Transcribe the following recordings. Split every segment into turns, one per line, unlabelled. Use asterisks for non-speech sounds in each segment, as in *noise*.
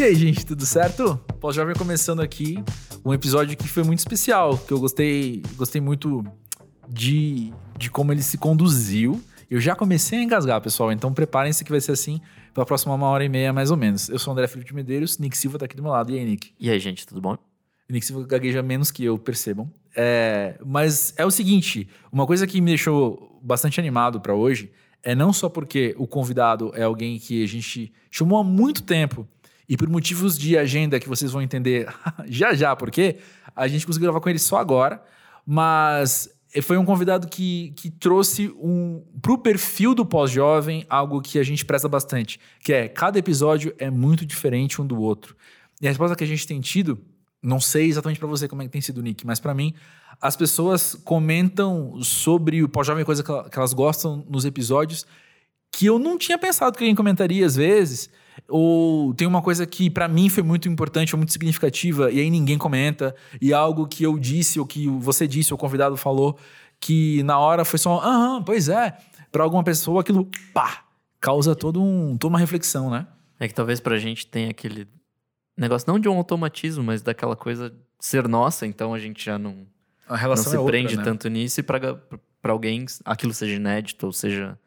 E aí, gente, tudo certo? Pós-jovem começando aqui um episódio que foi muito especial, que eu gostei, gostei muito de, de como ele se conduziu. Eu já comecei a engasgar, pessoal, então preparem-se que vai ser assim pela próxima uma hora e meia, mais ou menos. Eu sou o André Felipe de Medeiros, Nick Silva tá aqui do meu lado. E aí, Nick?
E aí, gente, tudo bom?
Nick Silva gagueja menos que eu, percebam. É, mas é o seguinte, uma coisa que me deixou bastante animado para hoje é não só porque o convidado é alguém que a gente chamou há muito tempo e por motivos de agenda que vocês vão entender *laughs* já já porque a gente conseguiu gravar com ele só agora, mas foi um convidado que, que trouxe um pro perfil do pós-jovem algo que a gente preza bastante, que é cada episódio é muito diferente um do outro. E a resposta que a gente tem tido não sei exatamente para você como é que tem sido, Nick, mas para mim, as pessoas comentam sobre o pós-jovem, coisa que elas gostam nos episódios, que eu não tinha pensado que alguém comentaria às vezes. Ou tem uma coisa que para mim foi muito importante, ou muito significativa, e aí ninguém comenta, e algo que eu disse, ou que você disse, ou o convidado falou, que na hora foi só, aham, pois é. Para alguma pessoa aquilo, pá, causa todo um, toda uma reflexão, né?
É que talvez pra gente tenha aquele negócio não de um automatismo, mas daquela coisa ser nossa, então a gente já não,
a relação
não se
é outra,
prende
né?
tanto nisso e para alguém aquilo seja inédito ou seja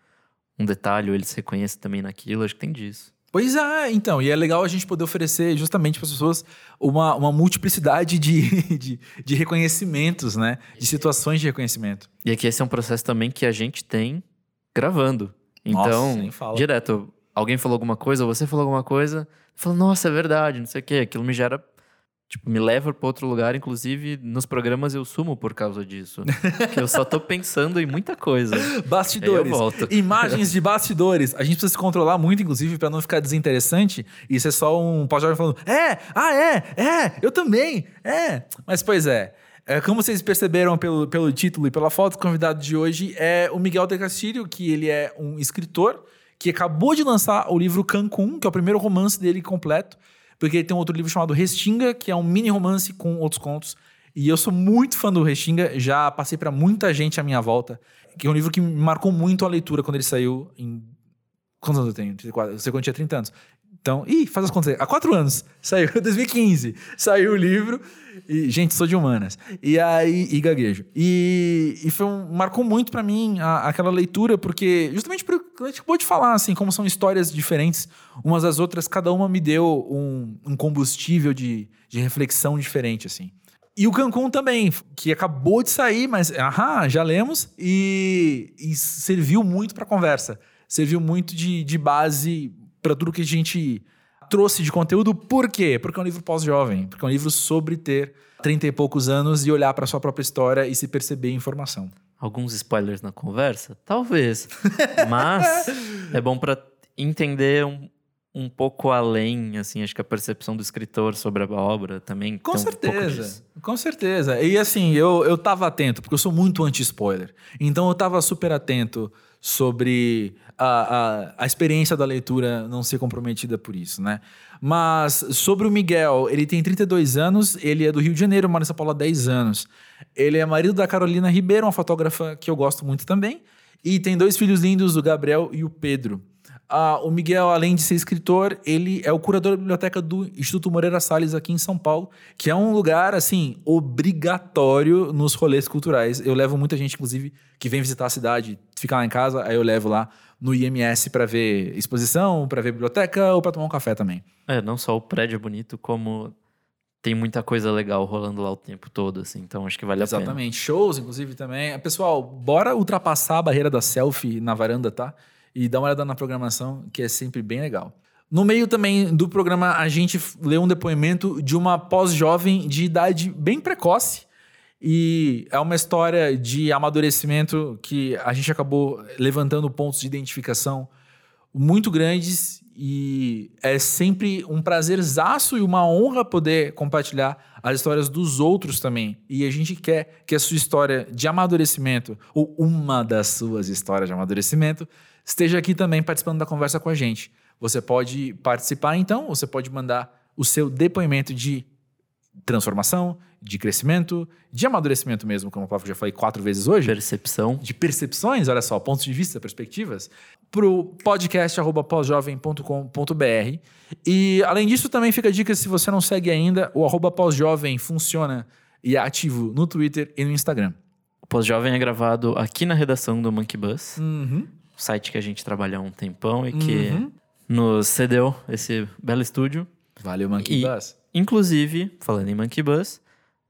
um detalhe ou ele se reconheça também naquilo, acho que tem disso.
Pois é, então, e é legal a gente poder oferecer justamente para as pessoas uma, uma multiplicidade de, *laughs* de, de reconhecimentos, né? De situações de reconhecimento.
E aqui esse é um processo também que a gente tem gravando. Então,
Nossa,
direto, alguém falou alguma coisa, ou você falou alguma coisa, falou, nossa, é verdade, não sei o quê. Aquilo me gera. Tipo, me leva para outro lugar, inclusive nos programas eu sumo por causa disso. que eu só tô pensando em muita coisa. *laughs*
Bastidores. *laughs* Imagens de bastidores. A gente precisa se controlar muito, inclusive, para não ficar desinteressante. E isso é só um pós-jovem falando: é, ah, é, é, eu também, é. Mas, pois é. É, como vocês perceberam pelo, pelo título e pela foto, o convidado de hoje é o Miguel de Castilho, que ele é um escritor que acabou de lançar o livro Cancún, que é o primeiro romance dele completo, porque ele tem um outro livro chamado Restinga, que é um mini romance com outros contos. E eu sou muito fã do Restinga, já passei para muita gente à minha volta, que é um livro que me marcou muito a leitura quando ele saiu em. Quantos anos eu tenho? 34. Eu sei quando tinha 30 anos. Então, ih, faz as contas aí. Há quatro anos. *laughs* Saiu, 2015. Saiu o livro. E, gente, sou de humanas. E aí, e gaguejo. E, e foi um, marcou muito para mim a, aquela leitura, porque, justamente por a gente acabou de falar, assim, como são histórias diferentes umas das outras, cada uma me deu um, um combustível de, de reflexão diferente, assim. E o Cancún também, que acabou de sair, mas, aham, já lemos, e, e serviu muito para conversa. Serviu muito de, de base para tudo que a gente trouxe de conteúdo. Por quê? Porque é um livro pós-jovem, porque é um livro sobre ter 30 e poucos anos e olhar para sua própria história e se perceber informação.
Alguns spoilers na conversa? Talvez. *laughs* Mas é bom para entender um, um pouco além, assim, acho que a percepção do escritor sobre a obra também.
Com certeza, um com certeza. E assim, eu, eu tava atento, porque eu sou muito anti-spoiler. Então eu tava super atento sobre a, a, experiência da leitura não ser comprometida por isso, né? Mas sobre o Miguel, ele tem 32 anos, ele é do Rio de Janeiro, mora em São Paulo há 10 anos. Ele é marido da Carolina Ribeiro, uma fotógrafa que eu gosto muito também. E tem dois filhos lindos, o Gabriel e o Pedro. Ah, o Miguel, além de ser escritor, ele é o curador da biblioteca do Instituto Moreira Salles aqui em São Paulo, que é um lugar, assim, obrigatório nos rolês culturais. Eu levo muita gente, inclusive, que vem visitar a cidade, fica lá em casa, aí eu levo lá no IMS para ver exposição, para ver biblioteca ou para tomar um café também.
É, não só o prédio é bonito, como tem muita coisa legal rolando lá o tempo todo, assim. Então acho que vale
Exatamente.
a pena.
Exatamente. Shows, inclusive, também. Pessoal, bora ultrapassar a barreira da selfie na varanda, tá? E dar uma olhada na programação, que é sempre bem legal. No meio também do programa, a gente leu um depoimento de uma pós-jovem de idade bem precoce. E é uma história de amadurecimento que a gente acabou levantando pontos de identificação muito grandes e é sempre um prazerzaço e uma honra poder compartilhar as histórias dos outros também. E a gente quer que a sua história de amadurecimento, ou uma das suas histórias de amadurecimento, esteja aqui também participando da conversa com a gente. Você pode participar então, você pode mandar o seu depoimento de transformação, de crescimento, de amadurecimento mesmo, como eu já falei quatro vezes hoje.
Percepção.
De percepções, olha só, pontos de vista, perspectivas, para o podcast pós-jovem.com.br. E além disso, também fica a dica: se você não segue ainda, o arroba pós-jovem funciona e é ativo no Twitter e no Instagram.
O Pós-Jovem é gravado aqui na redação do Monkey Bus,
Uhum.
site que a gente trabalha há um tempão e que
Uhum.
nos cedeu esse belo estúdio.
Valeu, Monkey
E-
Bus.
Inclusive, falando em Monkey Bus,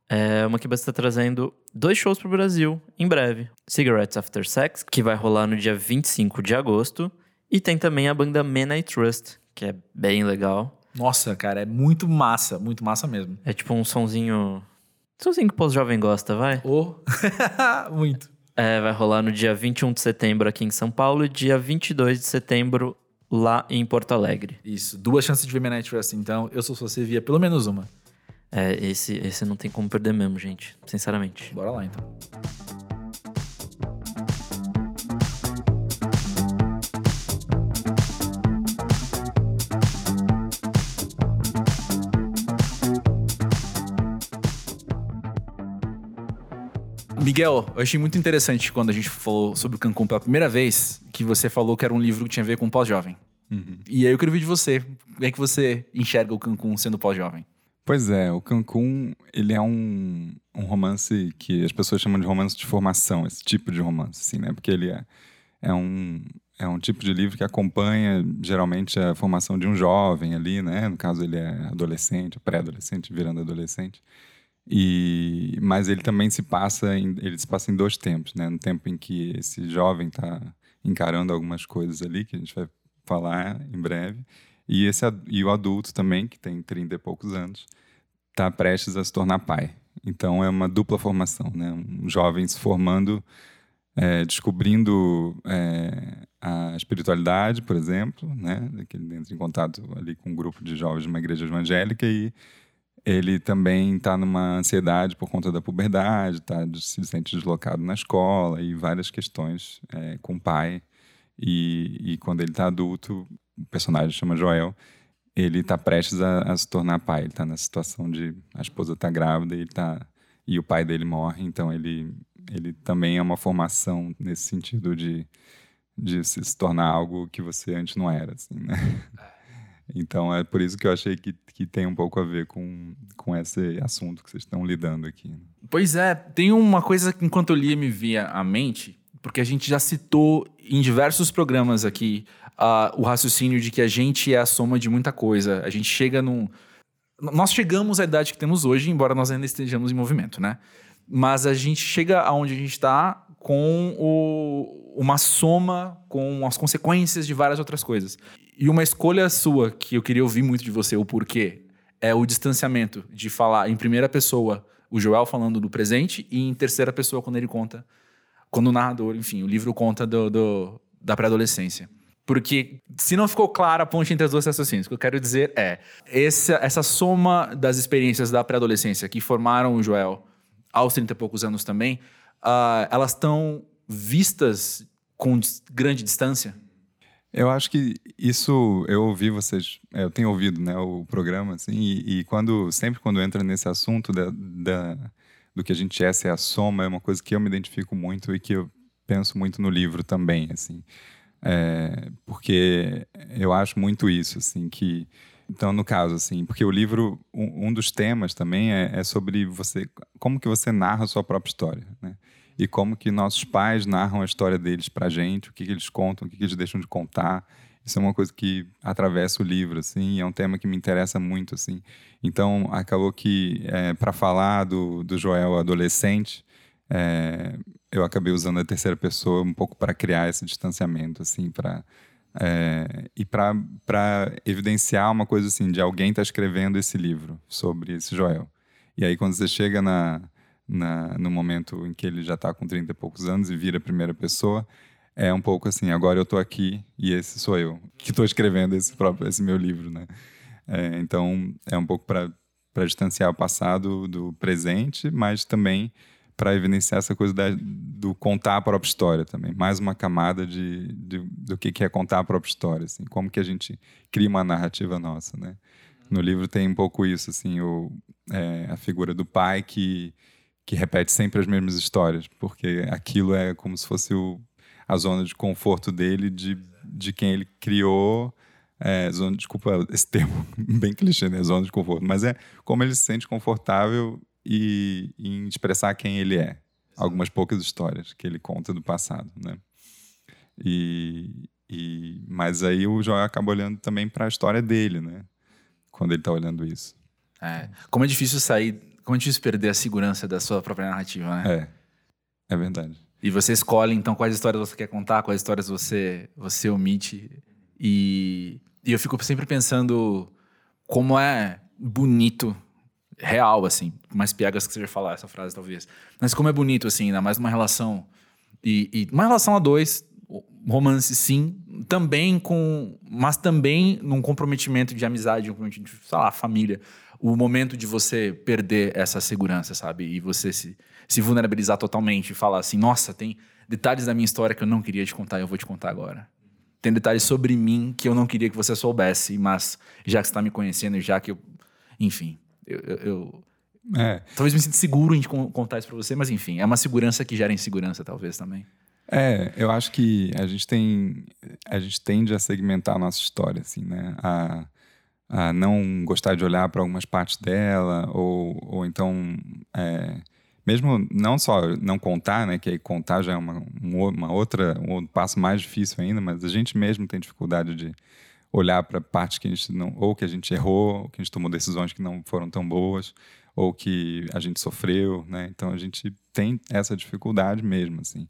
é, o Monkey Bus está trazendo dois shows pro Brasil em breve. Cigarettes After Sex, que vai rolar no dia 25 de agosto. E tem também a banda Man I Trust, que é bem legal.
Nossa, cara, é muito massa, muito massa mesmo.
É tipo um sonzinho... Sonzinho que o pós-jovem gosta, vai?
Oh, *laughs* muito.
É, vai rolar no dia 21 de setembro aqui em São Paulo e dia 22 de setembro lá em Porto Alegre.
Isso, duas chances de ver Midnight Trust, então eu sou se você via pelo menos uma.
É, esse, esse não tem como perder mesmo, gente. Sinceramente.
Bora lá então. Miguel, eu achei muito interessante quando a gente falou sobre o Cancún pela primeira vez, que você falou que era um livro que tinha a ver com pós-jovem. E aí eu queria ouvir de você. Como é que você enxerga o Cancún sendo pós-jovem?
Pois é, o Cancún, ele é um, um romance que as pessoas chamam de romance de formação, esse tipo de romance, assim, né? Porque ele é, é, um, é um tipo de livro que acompanha, geralmente, a formação de um jovem ali, né? No caso, ele é adolescente, pré-adolescente, virando adolescente. E, mas ele também se passa em, ele se passa em dois tempos, né? No tempo em que esse jovem está encarando algumas coisas ali, que a gente vai falar em breve, e, esse, e o adulto também, que tem 30 e poucos anos, está prestes a se tornar pai. Então é uma dupla formação, né? Um jovem se formando, é, descobrindo é, a espiritualidade, por exemplo, né? Que ele entra em contato ali com um grupo de jovens de uma igreja evangélica e ele também está numa ansiedade por conta da puberdade, tá, se sente deslocado na escola e várias questões é, com o pai. E, e quando ele está adulto, o personagem chama Joel, ele está prestes a, a se tornar pai. Ele está na situação de a esposa está grávida e, ele tá, e o pai dele morre, então ele, ele também é uma formação nesse sentido de, de se, se tornar algo que você antes não era. Assim, né? Então é por isso que eu achei que, que tem um pouco a ver com, com esse assunto que vocês estão lidando aqui. né?
Pois é, tem uma coisa que enquanto eu lia me via à mente, porque a gente já citou em diversos programas aqui ah, o raciocínio de que a gente é a soma de muita coisa. A gente chega num. Nós chegamos à idade que temos hoje, embora nós ainda estejamos em movimento, né? Mas a gente chega aonde a gente está com o- uma soma, com as consequências de várias outras coisas. E uma escolha sua, que eu queria ouvir muito de você, o porquê, é o distanciamento de falar em primeira pessoa, o Joel falando do presente, e em terceira pessoa quando ele conta, quando o narrador, enfim, o livro conta do, do- da pré-adolescência. Porque se não ficou clara a ponte entre as duas raciocínios, o que eu quero dizer é, essa, essa soma das experiências da pré-adolescência que formaram o Joel aos 30 e poucos anos também, ah, elas estão vistas com grande distância?
Eu acho que isso eu ouvi vocês, é, eu tenho ouvido, né, o programa assim, e, e quando sempre quando entra nesse assunto da, da- do que a gente é ser a soma é uma coisa que eu me identifico muito e que eu penso muito no livro também, assim, É, porque eu acho muito isso, assim, que então no caso assim, porque o livro um, um dos temas também é, é sobre você como que você narra a sua própria história, né? E como que nossos pais narram a história deles pra gente, o que, que eles contam, o que, que eles deixam de contar. Isso é uma coisa que atravessa o livro, assim, é um tema que me interessa muito, assim. Então, acabou que, para falar do, do Joel adolescente, é, eu acabei usando a terceira pessoa um pouco para criar esse distanciamento, assim, para é, e para evidenciar uma coisa assim de alguém está escrevendo esse livro sobre esse Joel. E aí quando você chega na, na, no momento em que ele já está com 30 e poucos anos e vira a primeira pessoa, é um pouco assim, agora eu estou aqui e esse sou eu que estou escrevendo esse próprio esse meu livro, né? É, então é um pouco para distanciar o passado do presente, mas também para evidenciar essa coisa da, do contar a própria história também. Mais uma camada de, de, do que que é contar a própria história, assim. Como que a gente cria uma narrativa nossa, né? No livro tem um pouco isso, assim, o, é, a figura do pai que, que repete sempre as mesmas histórias, porque aquilo é como se fosse o, a zona de conforto dele, de, de quem ele criou. É, zona, desculpa esse *laughs* termo bem clichê, né? Zona de conforto. Mas é como ele se sente confortável e, em expressar quem ele é. Algumas poucas histórias que ele conta do passado, né? E, e, mas aí o Joel acaba olhando também para a história dele, né? Quando ele está olhando isso.
É. Como é difícil sair, como é difícil perder a segurança da sua própria narrativa, né?
É, é verdade.
E você escolhe, então, quais histórias você quer contar, quais histórias você, você omite. E, e eu fico sempre pensando como é bonito, real, assim. Mais piegas que você já falar essa frase, talvez. Mas como é bonito, assim, ainda mais numa relação. E, e uma relação a dois, romance sim, também com. Mas também num comprometimento de amizade, um comprometimento de, sei lá, família. O momento de você perder essa segurança, sabe? E você se, se vulnerabilizar totalmente e falar assim: nossa, tem detalhes da minha história que eu não queria te contar e eu vou te contar agora. Tem detalhes sobre mim que eu não queria que você soubesse, mas já que você está me conhecendo, já que eu. Enfim, eu. eu,
É.
talvez me sinta seguro em contar isso pra você, mas enfim, é uma segurança que gera insegurança, talvez também.
É, eu acho que a gente tem, a gente tende a segmentar a nossa história, assim, né? A, a não gostar de olhar para algumas partes dela, ou, ou então, é, mesmo não só não contar, né? Que aí contar já é uma, um uma outra, um passo mais difícil ainda, mas a gente mesmo tem dificuldade de olhar para partes que a gente não, ou que a gente errou, ou que a gente tomou decisões que não foram tão boas, ou que a gente sofreu, né? Então a gente tem essa dificuldade mesmo, assim.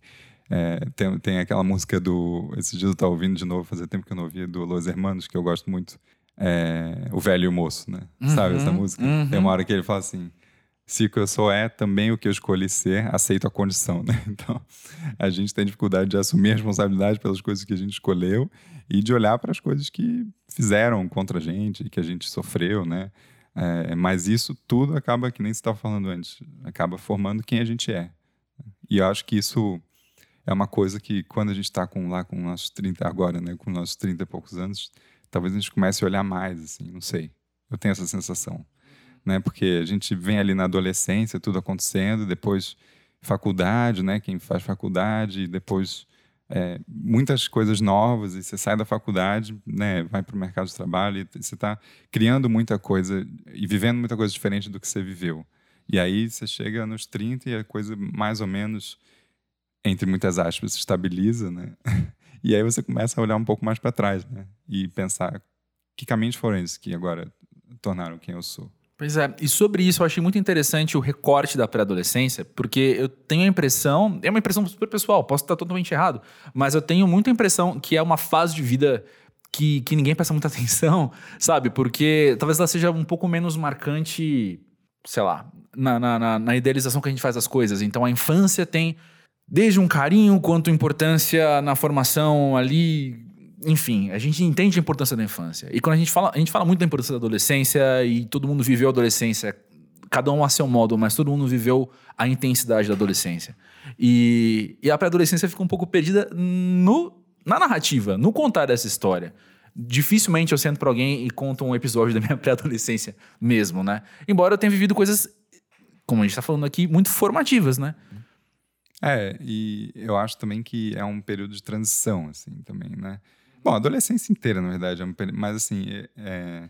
É, tem, tem aquela música do. Esses dias eu estava ouvindo de novo, fazia tempo que eu não ouvia, do Los Hermanos, que eu gosto muito. É, o Velho e o Moço, né? Sabe essa música?
uhum.
Tem uma hora que ele fala assim: se o que eu sou é também o que eu escolhi ser, aceito a condição, né? *laughs* Então, a gente tem dificuldade de assumir a responsabilidade pelas coisas que a gente escolheu e de olhar para as coisas que fizeram contra a gente, que a gente sofreu, né? É, mas isso tudo acaba, que nem você estava falando antes, acaba formando quem a gente é. E eu acho que isso é uma coisa que quando a gente está com, lá com nossos 30 agora, né, com nossos 30 e poucos anos, talvez a gente comece a olhar mais, assim, não sei. Eu tenho essa sensação, né? Porque a gente vem ali na adolescência, tudo acontecendo, depois faculdade, né? Quem faz faculdade, depois é, muitas coisas novas e você sai da faculdade, né? Vai para o mercado de trabalho e você está criando muita coisa e vivendo muita coisa diferente do que você viveu. E aí você chega nos 30 e a coisa mais ou menos entre muitas aspas, estabiliza, né? *laughs* E aí você começa a olhar um pouco mais para trás, né? E pensar que caminhos foram esses que agora tornaram quem eu sou.
Pois é, e sobre isso eu achei muito interessante o recorte da pré-adolescência, porque eu tenho a impressão, é uma impressão super pessoal, posso estar totalmente errado, mas eu tenho muita impressão que é uma fase de vida que, que ninguém presta muita *laughs* atenção, sabe? Porque talvez ela seja um pouco menos marcante, sei lá, na, na, na- na idealização que a gente faz das coisas. Então a infância tem desde um carinho quanto importância na formação ali. Enfim, a gente entende a importância da infância. E quando a gente fala, a gente fala muito da importância da adolescência e todo mundo viveu a adolescência, cada um a seu modo, mas todo mundo viveu a intensidade da adolescência. E, e a pré-adolescência fica um pouco perdida no, na narrativa, no contar dessa história. Dificilmente eu sento pra alguém e conto um episódio da minha *laughs* pré-adolescência mesmo, né? Embora eu tenha vivido coisas, como a gente tá falando aqui, muito formativas, né?
É, e eu acho também que é um período de transição, assim, também, né? Bom, a adolescência inteira, na verdade, é um período, mas assim, é- é,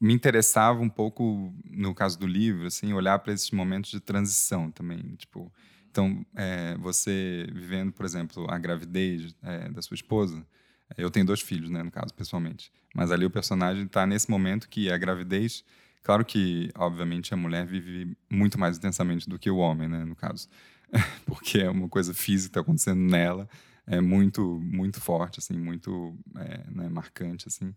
me interessava um pouco, no caso do livro, assim, olhar para esses momentos de transição também, tipo, então, é, você vivendo, por exemplo, a gravidez é, da sua esposa, eu tenho dois filhos, né, no caso, pessoalmente, mas ali o personagem está nesse momento que a gravidez, claro que, obviamente, a mulher vive muito mais intensamente do que o homem, né, no caso, *laughs* porque é uma coisa física que está acontecendo nela, é muito, muito forte, assim, muito é, né, marcante, assim.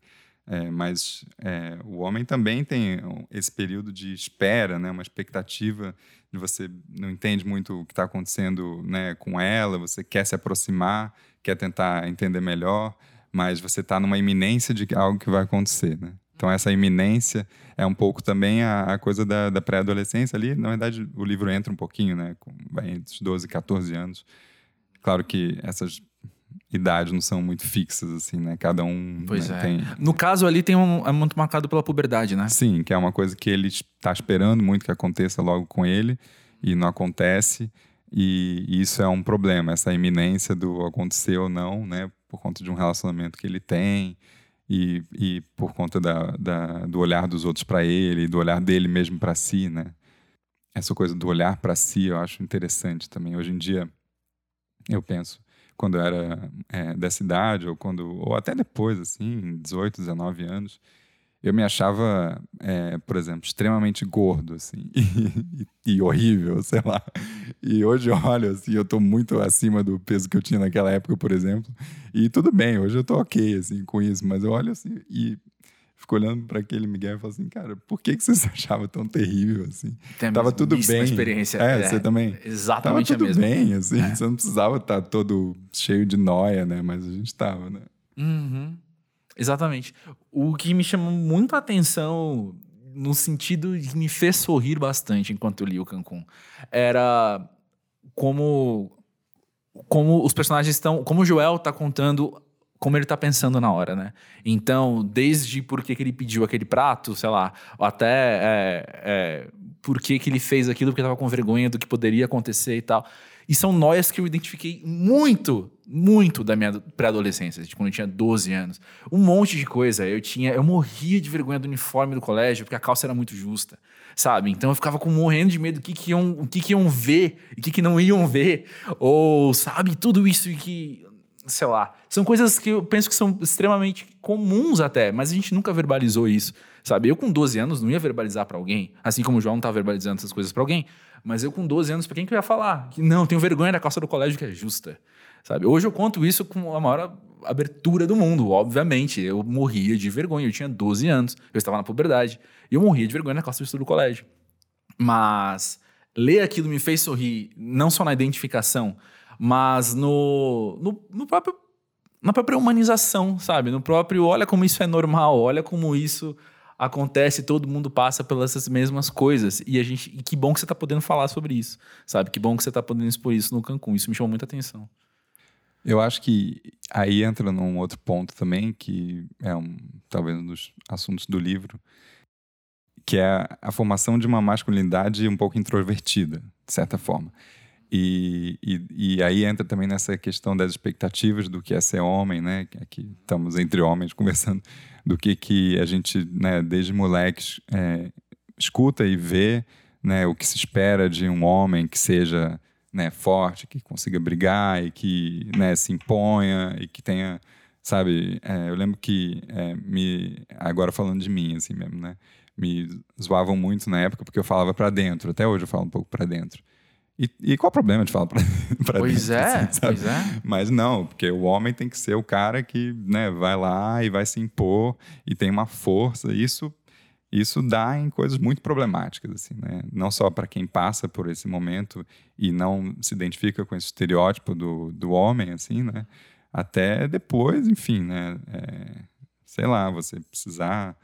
É, mas é, o homem também tem esse período de espera, né, uma expectativa de você não entende muito o que está acontecendo né, com ela, você quer se aproximar, quer tentar entender melhor, mas você está numa iminência de algo que vai acontecer, né? Então essa iminência é um pouco também a, a coisa da, da pré-adolescência ali. Na verdade, o livro entra um pouquinho, né? Com, vai entre os 12 e 14 anos. Claro que essas idade não são muito fixas, assim, né? Cada um
Pois
né,
é.
tem.
No caso ali tem um. É muito marcado pela puberdade, né?
Sim, que é uma coisa que ele está esperando muito que aconteça logo com ele e não acontece. E isso é um problema, essa iminência do acontecer ou não, né? Por conta de um relacionamento que ele tem e, e por conta da, da- do olhar dos outros para ele, do olhar dele mesmo para si, né? Essa coisa do olhar para si eu acho interessante também. Hoje em dia, eu penso, quando eu era é, dessa idade, ou, quando, ou até depois, assim, 18, 19 anos, eu me achava, é, por exemplo, extremamente gordo, assim, *laughs* e, e horrível, sei lá. E hoje eu olho, assim, eu tô muito acima do peso que eu tinha naquela época, por exemplo. E tudo bem, hoje eu tô ok, assim, com isso. Mas eu olho, assim, e fico olhando para aquele Miguel e falo assim, cara, por que, que você se achava tão terrível, assim?
Tem
Tava tudo bem.
experiência.
É, você também? Tava
Exatamente
tudo
a mesma.
bem, assim. Você não precisava estar todo cheio de noia, né? Mas a gente tava, né?
Uhum. Exatamente. O que me chamou muito a atenção, no sentido que me fez sorrir bastante enquanto eu li o Cancún, era como, como os personagens estão. Como o Joel tá contando como ele tá pensando na hora, né? Então, desde por que, que ele pediu aquele prato, sei lá, até é, é, por que, que ele fez aquilo porque tava com vergonha do que poderia acontecer e tal. E são noias que eu identifiquei muito, muito da minha pré-adolescência, de quando eu tinha 12 anos. Um monte de coisa. Eu tinha, eu morria de vergonha do uniforme do colégio, porque a calça era muito justa, sabe? Então eu ficava com morrendo de medo do que, que iam, o que, que iam ver e o que, que não iam ver. Ou, sabe, tudo isso que sei lá, são coisas que eu penso que são extremamente comuns até, mas a gente nunca verbalizou isso, sabe? Eu com 12 anos não ia verbalizar pra alguém, assim como o João não tá verbalizando essas coisas pra alguém, mas eu com 12 anos, pra quem que eu ia falar? Que não, tenho vergonha da calça do colégio que é justa, sabe? Hoje eu conto isso com a maior abertura do mundo, obviamente. Eu morria de vergonha, eu tinha 12 anos, eu estava na puberdade, e eu morria de vergonha na calça do colégio. Mas ler aquilo me fez sorrir, não só na identificação, mas no, no, no próprio na própria humanização, sabe? No próprio, olha como isso é normal, olha como isso acontece, todo mundo passa pelas mesmas coisas. E a gente, e que bom que você tá podendo falar sobre isso, sabe? Que bom que você tá podendo expor isso no Cancún. Isso me chamou muita atenção.
Eu acho que aí entra num outro ponto também, que é um, talvez um dos assuntos do livro, que é a formação de uma masculinidade um pouco introvertida, de certa forma. E, e, e, aí entra também nessa questão das expectativas do que é ser homem, né? Aqui estamos entre homens conversando do que que a gente, né, desde moleques, é, escuta e vê, né, o que se espera de um homem que seja né, forte, que consiga brigar e que né, se imponha e que tenha, sabe? É, eu lembro que é, me agora falando de mim assim mesmo, né? Me zoavam muito na época porque eu falava para dentro. Até hoje eu falo um pouco para dentro. E, e, qual o problema de falar pra *laughs*
pois
dentro?
É,
assim,
pois é.
Mas não, porque o homem tem que ser o cara que né, vai lá e vai se impor e tem uma força. Isso, isso dá em coisas muito problemáticas, assim, né? Não só para quem passa por esse momento e não se identifica com esse estereótipo do, do homem, assim, né? Até depois, enfim, né? É, sei lá, você precisar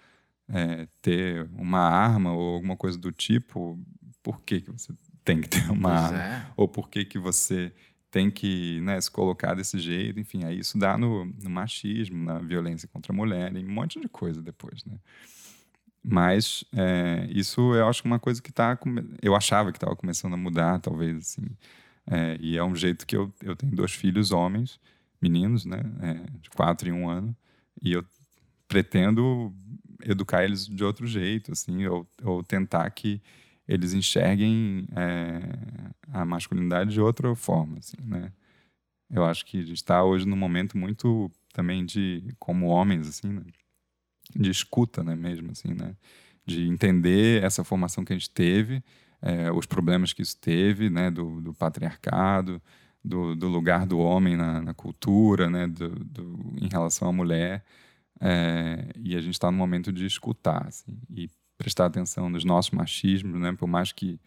é, ter uma arma ou alguma coisa do tipo, por que, que você tem que ter uma
Pois
arma?
é.
Ou por que, que você tem que né, se colocar desse jeito? Enfim, aí isso dá no, no machismo, na violência contra a mulher, em um monte de coisa depois, né? Mas é, isso eu acho que é uma coisa que está... Eu achava que estava começando a mudar, talvez, assim. É, e é um jeito que eu, eu tenho dois filhos homens, meninos, né? É, de quatro e um ano. E eu pretendo educar eles de outro jeito, assim, ou, ou tentar que eles enxerguem é, a masculinidade de outra forma, assim, né? Eu acho que a gente está hoje num momento muito também de, como homens, assim, né? de escuta, né, mesmo, assim, né? De entender essa formação que a gente teve, é, os problemas que isso teve, né, do, do patriarcado, do, do, lugar do homem na, na cultura, né, do, do, em relação à mulher, é, e a gente está no momento de escutar, assim, e prestar atenção nos nossos machismos, né? Por mais que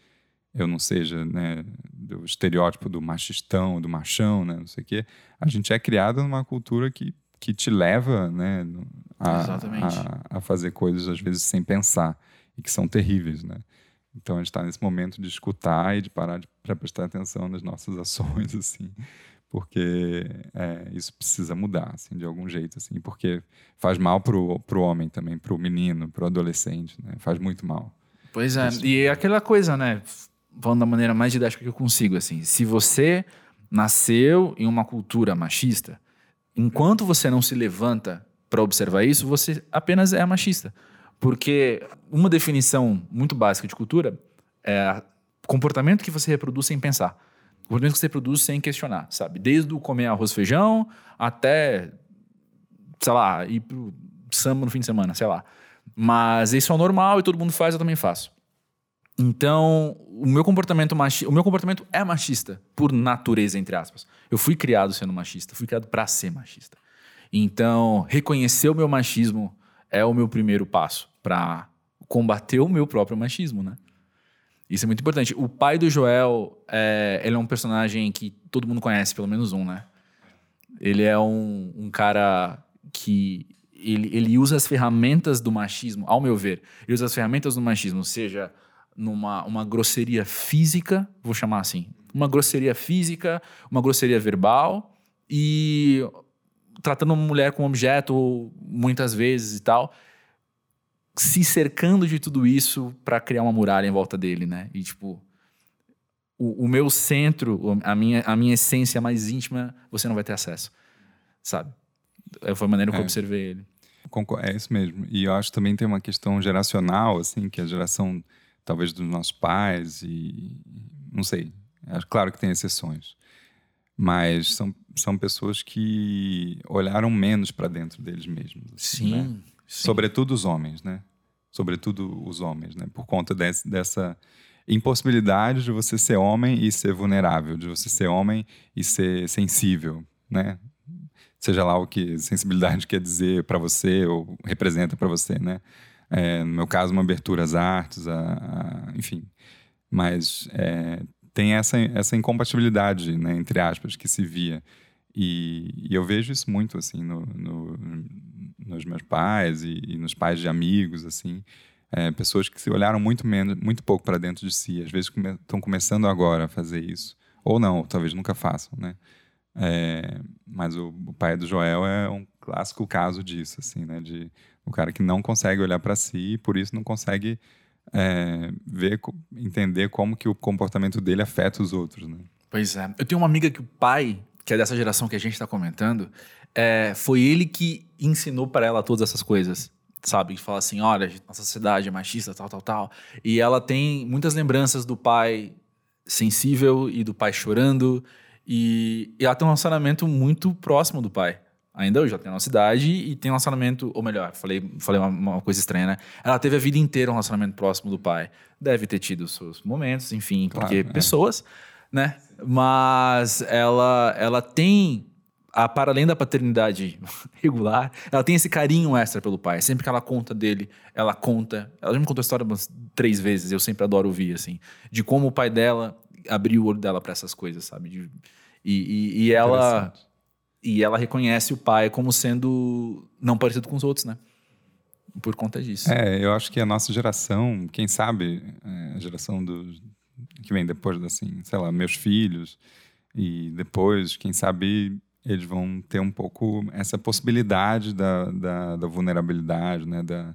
eu não seja né, do estereótipo do machistão, do machão, né? Não sei o quê. A gente é criado numa cultura que, que te leva né, a, a, a, fazer coisas, às vezes, sem pensar. E que são terríveis, né? Então, a gente está nesse momento de escutar e de parar para prestar atenção nas nossas ações, *laughs* assim. Porque é, isso precisa mudar, assim, de algum jeito, assim, porque faz mal pro, pro homem também, pro menino, pro adolescente, né? Faz muito mal.
Pois é, e é aquela coisa, né? Falando da maneira mais didática que eu consigo, assim, se você nasceu em uma cultura machista, enquanto você não se levanta para observar isso, você apenas é machista. Porque uma definição muito básica de cultura é comportamento que você reproduz sem pensar. Comportamento que você reproduz sem questionar, sabe? Desde o comer arroz e feijão até, sei lá, ir pro samba no fim de semana, sei lá. Mas isso é normal e todo mundo faz, eu também faço. Então, o meu comportamento machista, o meu comportamento é machista por natureza, entre aspas. Eu fui criado sendo machista, fui criado para ser machista. Então, reconhecer o meu machismo é o meu primeiro passo para combater o meu próprio machismo, né? Isso é muito importante. O pai do Joel, é, ele é um personagem que todo mundo conhece, pelo menos um, né? Ele é um, um cara que ele, ele usa as ferramentas do machismo, ao meu ver, ele usa as ferramentas do machismo, seja numa uma grosseria física, vou chamar assim, uma grosseria física, uma grosseria verbal e tratando uma mulher como objeto muitas vezes e tal, se cercando de tudo isso para criar uma muralha em volta dele, né? E tipo, o, o, meu centro, a minha, a minha essência mais íntima, você não vai ter acesso, sabe? Foi a maneira que eu é. observei ele.
É isso mesmo. E eu acho que também tem uma questão geracional, assim, que a geração, talvez, dos nossos pais e... Não sei. É claro que tem exceções. Mas são, são pessoas que olharam menos para dentro deles mesmos.
Assim, sim,
né?
sim.
Sobretudo os homens, né? Sobretudo os homens, né? Por conta dessa impossibilidade de você ser homem e ser vulnerável, de você ser homem e ser sensível, né? Seja lá o que sensibilidade quer dizer para você ou representa para você, né? É, no meu caso, uma abertura às artes, a, a enfim. Mas é, tem essa, essa incompatibilidade, né, entre aspas, que se via. E, e eu vejo isso muito, assim, no, no, nos meus pais e, e, nos pais de amigos, assim. É, pessoas que se olharam muito, menos, muito pouco para dentro de si. Às vezes estão come, começando agora a fazer isso. Ou não, talvez nunca façam, né? É, mas o, o, pai do Joel é um clássico caso disso, assim, né? De o cara que não consegue olhar para si e por isso não consegue é, ver, entender como que o comportamento dele afeta os outros, né?
Pois é. Eu tenho uma amiga que o pai, que é dessa geração que a gente está comentando, é, foi ele que ensinou para ela todas essas coisas, sabe? Que fala assim, olha, nossa sociedade é machista, tal, tal, tal. E ela tem muitas lembranças do pai sensível e do pai chorando. E, e ela tem um relacionamento muito próximo do pai ainda hoje, ela tem a nossa idade e tem um relacionamento, ou melhor, falei, falei uma, uma, coisa estranha, né? Ela teve a vida inteira um relacionamento próximo do pai. Deve ter tido os seus momentos, enfim, claro, porque é. pessoas, né? Mas ela, ela tem, a, para além da paternidade *laughs* regular, ela tem esse carinho extra pelo pai. Sempre que ela conta dele, ela conta. Ela já me contou a história umas três vezes, eu sempre adoro ouvir, assim, de como o pai dela abriu o olho dela para essas coisas, sabe? De, e, e, e ela e ela reconhece o pai como sendo não parecido com os outros, né? Por conta disso.
É, eu acho que a nossa geração, quem sabe, é, a geração do, que vem depois, assim, sei lá, meus filhos, e depois, quem sabe, eles vão ter um pouco essa possibilidade da, da, da vulnerabilidade, né? Da,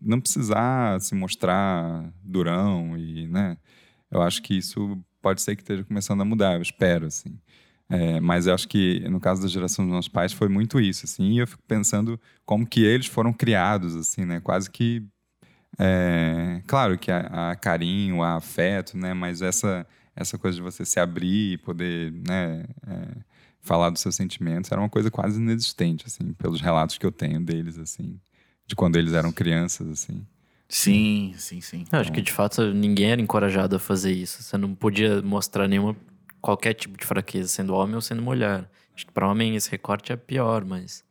não precisar se mostrar durão e, né? Eu acho que isso pode ser que esteja começando a mudar, eu espero, assim. É, mas eu acho que no caso da geração dos nossos pais foi muito isso, assim. E eu fico pensando como que eles foram criados, assim, né? Quase que é, claro que há, há, carinho, há afeto, né? Mas essa essa coisa de você se abrir e poder, né? É, falar dos seus sentimentos era uma coisa quase inexistente, assim, pelos relatos que eu tenho deles, assim, de quando eles eram crianças, assim.
Sim, sim, sim.
Eu acho que de fato ninguém era encorajado a fazer isso. Você não podia mostrar nenhuma qualquer tipo de fraqueza, sendo homem ou sendo mulher. Acho que para homem esse recorte é pior, mas.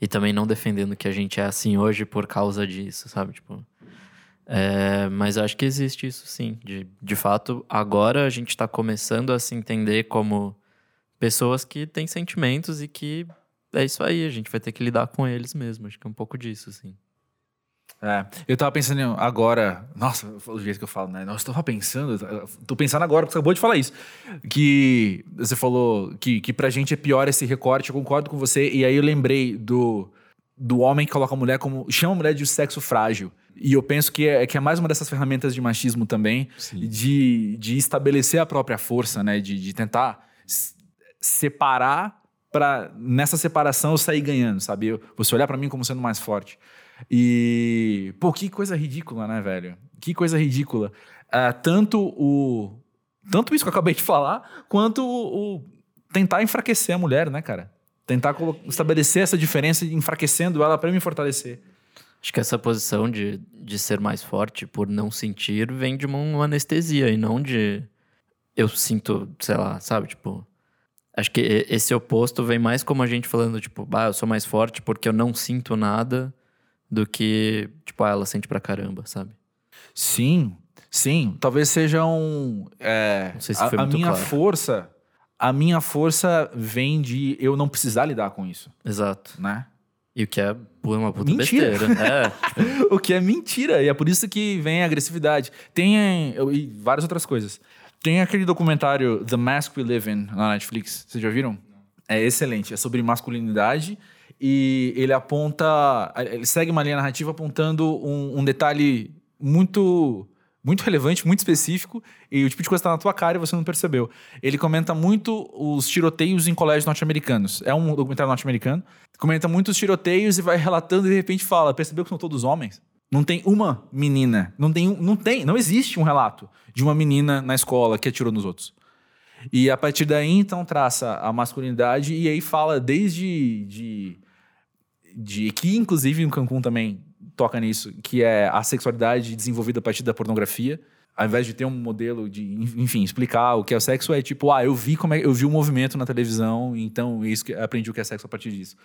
E também não defendendo que a gente é assim hoje por causa disso, sabe? Tipo. É, mas acho que existe isso sim. De, de fato, agora a gente está começando a se entender como pessoas que têm sentimentos e que é isso aí, a gente vai ter que lidar com eles mesmo. Acho que é um pouco disso, sim.
É, eu tava pensando agora. Nossa, o jeito que eu falo, né? Nossa, eu tava pensando. Tô pensando agora, porque você acabou de falar isso. Que você falou que, que pra gente é pior esse recorte, eu concordo com você. E aí eu lembrei do, do homem que coloca a mulher como. chama a mulher de sexo frágil. E eu penso que é, que é mais uma dessas ferramentas de machismo também, de, de estabelecer a própria força, né? De, de tentar separar para nessa separação eu sair ganhando, sabe? Eu- Você olhar pra mim como sendo mais forte. E, pô, que coisa ridícula, né, velho? Que coisa ridícula. Ah, tanto o. Tanto isso que eu acabei de falar, quanto o, o tentar enfraquecer a mulher, né, cara? Tentar estabelecer essa diferença, enfraquecendo ela pra me fortalecer.
Acho que essa posição de, de ser mais forte por não sentir vem de uma, uma anestesia e não de eu sinto, sei lá, sabe? Tipo, acho que esse oposto vem mais como a gente falando, tipo, ah, eu sou mais forte porque eu não sinto nada do que, tipo, ah, ela sente pra caramba, sabe?
Sim, sim. Talvez seja um. é,
Não sei se
a,
foi
a
muito
minha
claro.
força. A minha força vem de eu não precisar lidar com isso,
Exato.
né?
E o que é uma puta
Mentira.
besteira. *laughs* É,
o que é mentira. E é por isso que vem a agressividade. Tem. E várias outras coisas. Tem aquele documentário The Mask We Live In na Netflix. Vocês já viram? É excelente. É sobre masculinidade. E ele aponta. Ele segue uma linha narrativa apontando um, um detalhe muito. Muito relevante, muito específico, e o tipo de coisa que tá na tua cara e você não percebeu. Ele comenta muito os tiroteios em colégios norte-americanos. É um documentário norte-americano. Comenta muito os tiroteios e vai relatando e de repente fala: percebeu que são todos homens? Não tem uma menina. Não tem, não tem, não existe um relato de uma menina na escola que atirou nos outros. E a partir daí, então, traça a masculinidade e aí fala desde de, de que, inclusive, o Cancún também toca nisso, que é a sexualidade desenvolvida a partir da pornografia. Ao invés de ter um modelo de, enfim, explicar o que é o sexo, é tipo, ah, eu vi como é, eu vi o movimento na televisão, então isso que aprendi o que é sexo a partir disso.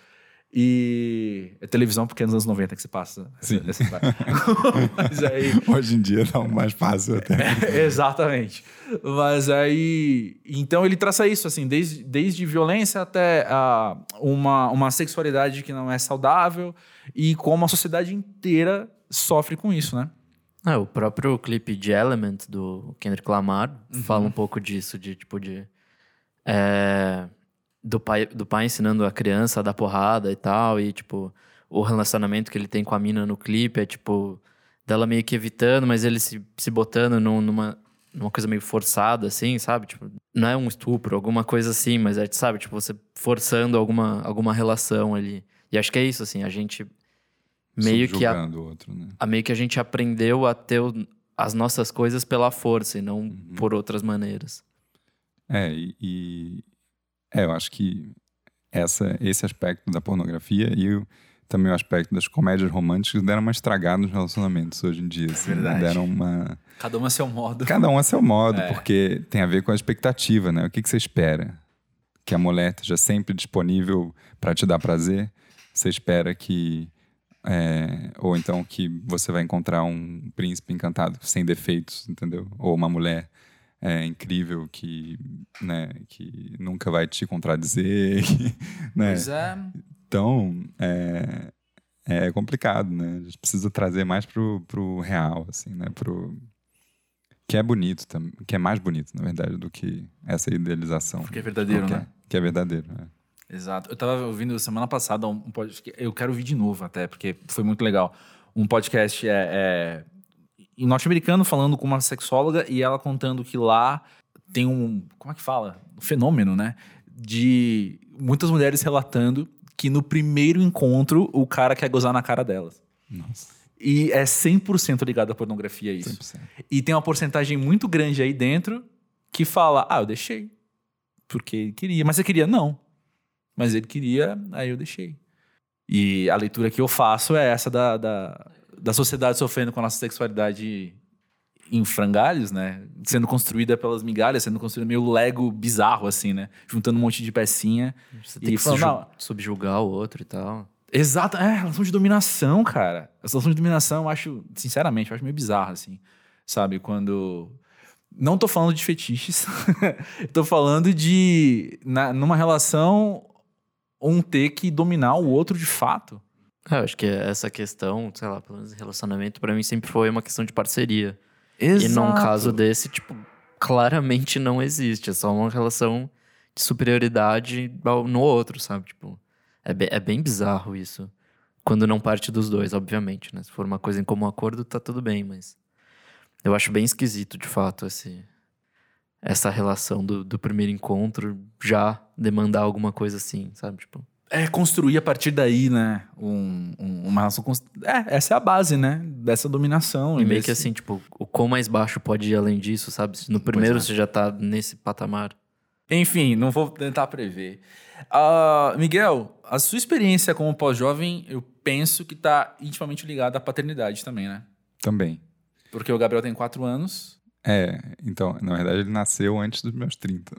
E é televisão porque é nos anos 90 que se passa
Sim.
essa. *laughs* Mas aí
Hoje em dia tá mais fácil até. *laughs*
Exatamente. Mas aí. Então ele traça isso, assim, desde, desde violência até ah, uma, uma sexualidade que não é saudável e como a sociedade inteira sofre com isso, né?
É, o próprio clipe de Element do Kendrick Lamar fala um pouco disso, de tipo de. é, do, pai, do pai ensinando a criança a dar porrada e tal, e tipo, o relacionamento que ele tem com a mina no clipe é tipo, dela meio que evitando, mas ele se, se botando num- numa, numa coisa meio forçada, assim, sabe? Tipo, não é um estupro, alguma coisa assim, mas é, sabe, tipo, você forçando alguma, alguma relação ali. E acho que é isso, assim, a gente meio que. a-
outro, né?
a meio que a gente aprendeu a ter o- as nossas coisas pela força e não
Uhum.
por outras maneiras.
É, e, e- é, eu acho que essa, esse aspecto da pornografia e o- também o aspecto das comédias românticas deram uma estragada nos relacionamentos hoje em dia. assim, né?
Verdade.
Deram uma.
Cada um a seu modo.
Cada um a seu modo,
É.
porque tem a ver com a expectativa, né? O que, que você espera? Que a mulher esteja sempre disponível para te dar prazer? Você espera que. é, ou então que você vai encontrar um príncipe encantado sem defeitos, entendeu? Ou uma mulher é, incrível que, né, que nunca vai te contradizer, que, *laughs* né?
Pois é.
Então, é, é complicado, né? A gente precisa trazer mais pro, pro real, assim, né? Pro, que é bonito, que é mais bonito, na verdade, do que essa idealização.
Porque é verdadeiro,
qualquer,
né?
Que é verdadeiro, né?
Exato. Eu tava ouvindo semana passada um podcast. Eu quero ouvir de novo até, porque foi muito legal. Um podcast é, é, em norte-americano falando com uma sexóloga e ela contando que lá tem um. Como é que fala? Um fenômeno, né? De muitas mulheres relatando que no primeiro encontro o cara quer gozar na cara delas.
Nossa,
E é 100% ligado à pornografia isso.
100%.
E tem uma porcentagem muito grande aí dentro que fala: Ah, eu deixei. Porque queria. Mas você queria? Não. Mas ele queria, aí eu deixei. E a leitura que eu faço é essa da, da, da sociedade sofrendo com a nossa sexualidade em frangalhos, né? Sendo construída pelas migalhas, sendo construída meio Lego bizarro, assim, né? Juntando um monte de pecinha.
Você
E
tem que
falando,
subju-
não.
subjugar o outro e tal.
Exato, é, relação de dominação, cara. Essa relação de dominação eu acho, sinceramente, eu acho meio bizarro, assim. Sabe, quando. Não tô falando de fetiches, *laughs* tô falando de. Na, numa relação, um ter que dominar o outro de fato.
É, eu acho que essa questão, sei lá, pelo menos relacionamento, pra mim sempre foi uma questão de parceria.
Exato.
E num caso desse, tipo, claramente não existe. É só uma relação de superioridade no outro, sabe? Tipo, é, be- é bem bizarro isso. Quando não parte dos dois, obviamente, né? Se for uma coisa em comum acordo, tá tudo bem, mas... Eu acho bem esquisito, de fato, esse, essa relação do, do primeiro encontro já demandar alguma coisa assim, sabe? Tipo,
É construir a partir daí, né? Um, um- uma relação. cons- É, essa é a base, né? Dessa dominação.
e meio
desse-
que assim, tipo, o quão mais baixo pode ir além disso, sabe? Se no primeiro
é.
você já tá nesse patamar.
Enfim, não vou tentar prever. Ah, Miguel, a sua experiência como pós-jovem, eu penso que tá intimamente ligada à paternidade também, né?
Também.
Porque o Gabriel tem quatro anos.
É, então, na verdade, ele nasceu antes dos meus 30.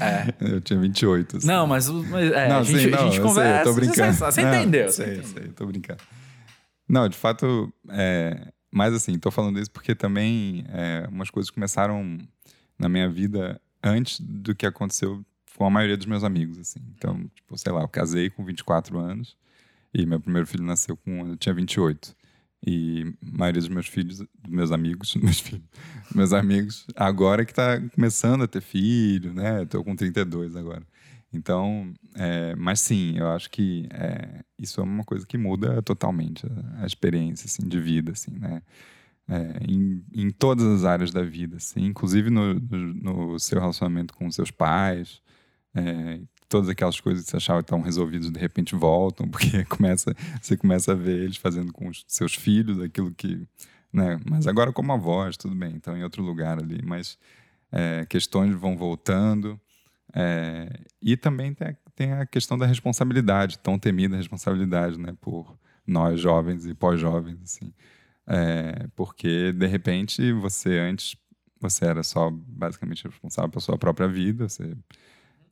É. *laughs*
Eu tinha 28. assim.
Não, mas, mas é,
não,
a gente,
sim, não,
a gente
eu
conversa.
Sei, eu tô brincando.
Você, você
Não,
entendeu? você
Sei,
entendeu.
sei, tô brincando. Não, de fato, é, mas assim, tô falando isso porque também é, umas coisas começaram na minha vida antes do que aconteceu com a maioria dos meus amigos, assim. Então, tipo, sei lá, eu casei com 24 anos e meu primeiro filho nasceu com eu tinha 28. E a maioria dos meus filhos, dos meus amigos, *laughs* meus filhos, meus amigos, agora que tá começando a ter filho, né? Tô com 32 agora. Então, é, mas sim, eu acho que é, isso é uma coisa que muda totalmente a, a experiência assim, de vida, assim, né? É, em, em todas as áreas da vida, assim, inclusive no, no, no seu relacionamento com seus pais, é, todas aquelas coisas que você achava que estavam resolvidas de repente voltam, *laughs* porque começa, você começa a ver eles fazendo com os seus filhos aquilo que, né? Mas agora como avós, tudo bem, então em outro lugar ali, mas é, questões vão voltando. É, e também tem a, tem a questão da responsabilidade, tão temida responsabilidade, né, por nós jovens e pós-jovens, assim. É, porque, de repente, você antes, você era só basicamente responsável pela sua própria vida, você,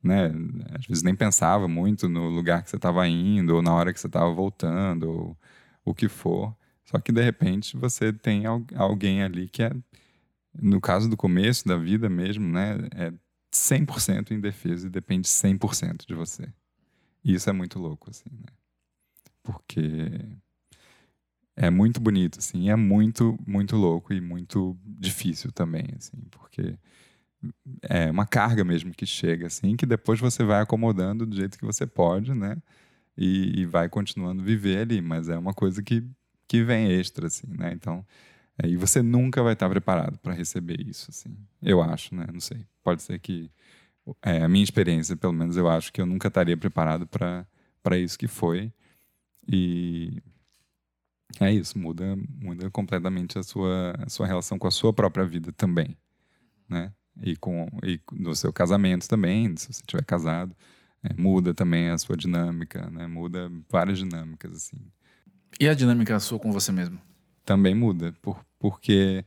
né, às vezes nem pensava muito no lugar que você estava indo, ou na hora que você estava voltando, ou o que for. Só que, de repente, você tem al- alguém ali que é, no caso do começo da vida mesmo, né, é 100% indefeso e depende 100% de você. E isso é muito louco, assim, né? Porque é muito bonito, assim, é muito, muito louco e muito difícil também, assim, porque é uma carga mesmo que chega, assim, que depois você vai acomodando do jeito que você pode, né? E, e vai continuando viver ali, mas é uma coisa que, que vem extra, assim, né? Então, é, e você nunca vai estar preparado para receber isso, assim. Eu acho, né? Não sei. Pode ser que é, a minha experiência, pelo menos, eu acho que eu nunca estaria preparado para para isso que foi. E é isso, muda muda completamente a sua a sua relação com a sua própria vida também, né? E com e no seu casamento também, se você estiver casado, é, muda também a sua dinâmica, né? Muda várias dinâmicas assim
E a dinâmica sua com você mesmo?
também muda, por, porque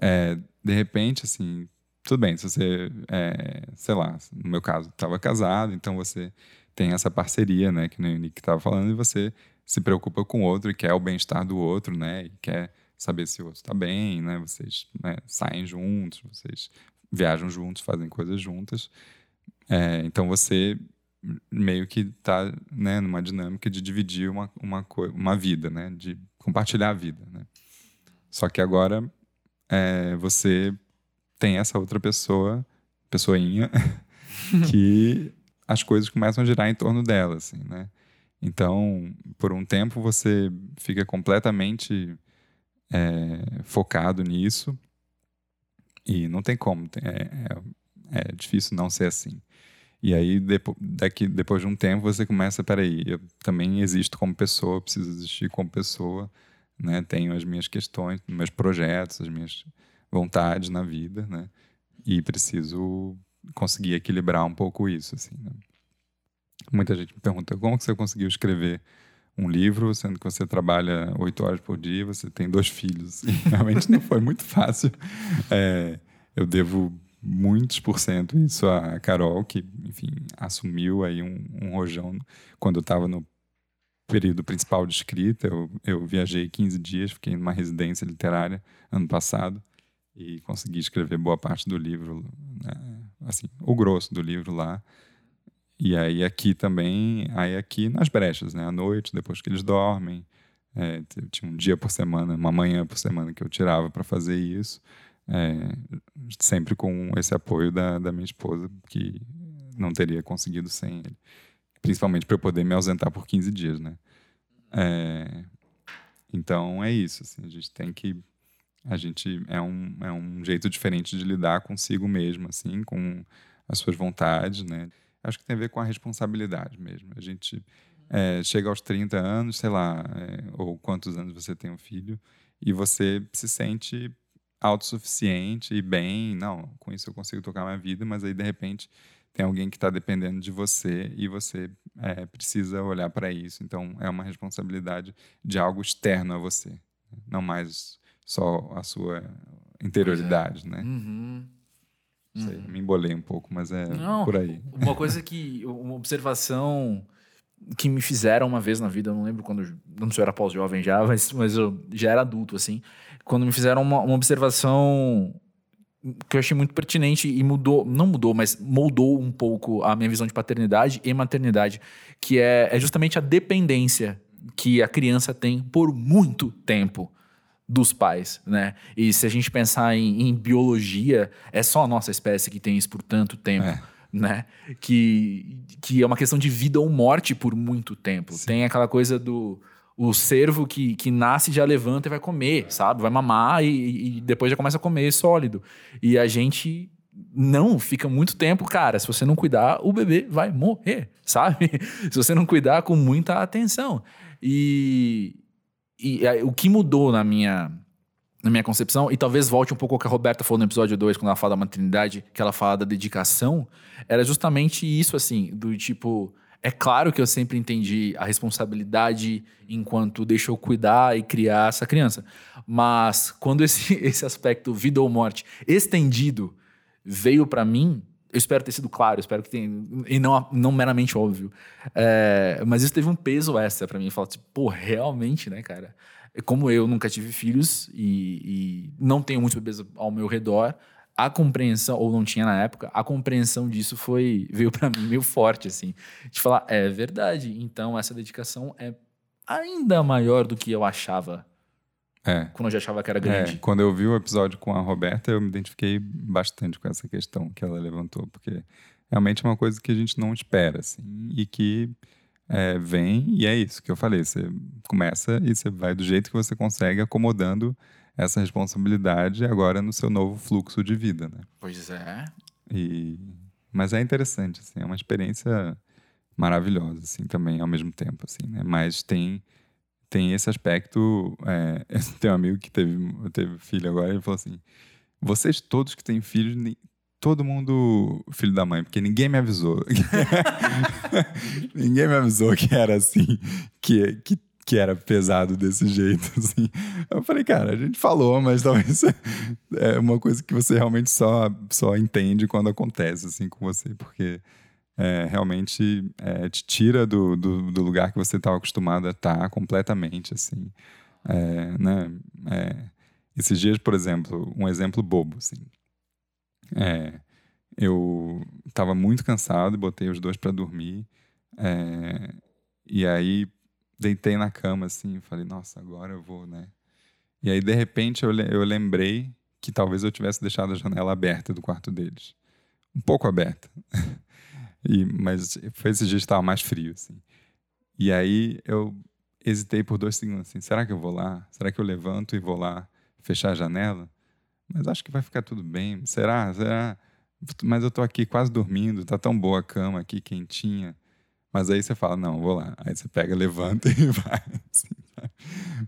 é, de repente, assim, tudo bem, se você, é, sei lá, no meu caso, estava casado, então você tem essa parceria, né, que o Nick estava falando, e você se preocupa com o outro e quer o bem-estar do outro, né, e quer saber se o outro está bem, né, vocês né, saem juntos, vocês viajam juntos, fazem coisas juntas, É, então você meio que está né, numa dinâmica de dividir uma, uma, uma vida, né, de compartilhar a vida, né. Só que agora é, você tem essa outra pessoa, pessoinha, *laughs* que as coisas começam a girar em torno dela, assim, né? Então, por um tempo você fica completamente é, focado nisso e não tem como, é, é, é difícil não ser assim. E aí, depo, daqui, depois de um tempo, você começa, peraí, eu também existo como pessoa, preciso existir como pessoa, né? Tenho as minhas questões, meus projetos, as minhas vontades na vida, né? E preciso conseguir equilibrar um pouco isso, assim, né? Muita gente me pergunta, como que você conseguiu escrever um livro, sendo que você trabalha oito horas por dia, você tem dois filhos? E *laughs* realmente não foi muito fácil. É, eu devo muitos por cento isso a Carol, que, enfim, assumiu aí um, um rojão quando eu estava no período principal de escrita. Eu, eu viajei 15 dias, fiquei numa residência literária ano passado e consegui escrever boa parte do livro, né, assim, o grosso do livro lá. E aí aqui também, aí aqui nas brechas, né? À noite, depois que eles dormem. É, tinha um dia por semana, uma manhã por semana que eu tirava para fazer isso. É, sempre com esse apoio da, da minha esposa, que não teria conseguido sem ele. Principalmente para eu poder me ausentar por 15 dias, né? É, então é isso, assim, a gente tem que a gente é um, é um jeito diferente de lidar consigo mesmo, assim, com as suas vontades, né? Acho que tem a ver com a responsabilidade mesmo. A gente é, chega aos 30 anos, sei lá, é, ou quantos anos você tem um filho, e você se sente autossuficiente e bem, não, com isso eu consigo tocar minha vida, mas aí de repente tem alguém que está dependendo de você e você é, precisa olhar para isso. Então é uma responsabilidade de algo externo a você, não mais só a sua interioridade, né?
Uhum.
Sei, me embolei um pouco, mas é
Não,
por aí. *laughs*
Uma coisa que. Uma observação que me fizeram uma vez na vida, eu não lembro quando. Não sei se eu era pós-jovem já, mas, mas eu já era adulto, assim. Quando me fizeram uma, uma observação que eu achei muito pertinente e mudou, não mudou, mas moldou um pouco a minha visão de paternidade e maternidade, que é, é justamente a dependência que a criança tem por muito tempo dos pais, né? E se a gente pensar em, em biologia, é só a nossa espécie que tem isso por tanto tempo.
É.
Né? Que, que é uma questão de vida ou morte por muito tempo.
Sim.
Tem aquela coisa do o cervo que, que nasce já levanta e vai comer, sabe? Vai mamar e, e depois já começa a comer sólido. E a gente não fica muito tempo, cara. Se você não cuidar, o bebê vai morrer, *laughs* sabe? Se você não cuidar com muita atenção. E, e o que mudou na minha, na minha concepção, e talvez volte um pouco ao que a Roberta falou no episódio 2, quando ela fala da maternidade, que ela fala da dedicação, era justamente isso, assim, do tipo. É claro que eu sempre entendi a responsabilidade enquanto deixa eu cuidar e criar essa criança. Mas quando esse, *laughs* esse aspecto vida ou morte estendido veio para mim, eu espero ter sido claro, espero que tenha. E não, não meramente óbvio. É, mas isso teve um peso extra para mim. Falar, tipo, pô, realmente, né, cara? Como eu nunca tive filhos e, e não tenho muitos bebês ao meu redor, a compreensão, ou não tinha na época, a compreensão disso foi *laughs* veio para mim meio forte, assim. De falar, é verdade, então essa dedicação é ainda maior do que eu achava
É.
quando eu já achava que era
É,
grande.
quando eu vi o episódio com a Roberta, eu me identifiquei bastante com essa questão que ela levantou, porque realmente é uma coisa que a gente não espera, assim, e que é, vem, e é isso que eu falei, você começa e você vai do jeito que você consegue, acomodando essa responsabilidade agora no seu novo fluxo de vida, né?
Pois é.
E, mas é interessante, assim, é uma experiência maravilhosa, assim, também, ao mesmo tempo, assim, né? Mas tem, tem esse aspecto... É, *laughs* tem um amigo que teve, teve filho agora, ele falou assim, vocês todos que têm filhos, todo mundo filho da mãe, porque ninguém me avisou. *laughs* *laughs* ninguém me avisou que era assim, que, que, que era pesado desse jeito, *laughs* assim. Eu falei, cara, a gente falou, mas talvez *laughs* é uma coisa que você realmente só, só entende quando acontece, assim, com você, porque é, realmente é, te tira do, do, do lugar que você estava acostumado a estar completamente, assim. É, né? É, esses dias, por exemplo, um exemplo bobo, assim. É, eu estava muito cansado, botei os dois para dormir, é, e aí deitei na cama, assim, falei, nossa, agora eu vou, né? E aí, de repente, eu, eu lembrei que talvez eu tivesse deixado a janela aberta do quarto deles. Um pouco aberta. *laughs* E, mas foi esse dia que estava mais frio, assim. E aí eu hesitei por dois segundos, assim, será que eu vou lá? Será que eu levanto e vou lá fechar a janela? Mas acho que vai ficar tudo bem. Será? Será? Mas eu tô aqui quase dormindo, tá tão boa a cama aqui, quentinha. Mas aí você fala, não, vou lá. Aí você pega, levanta *laughs* e vai. assim?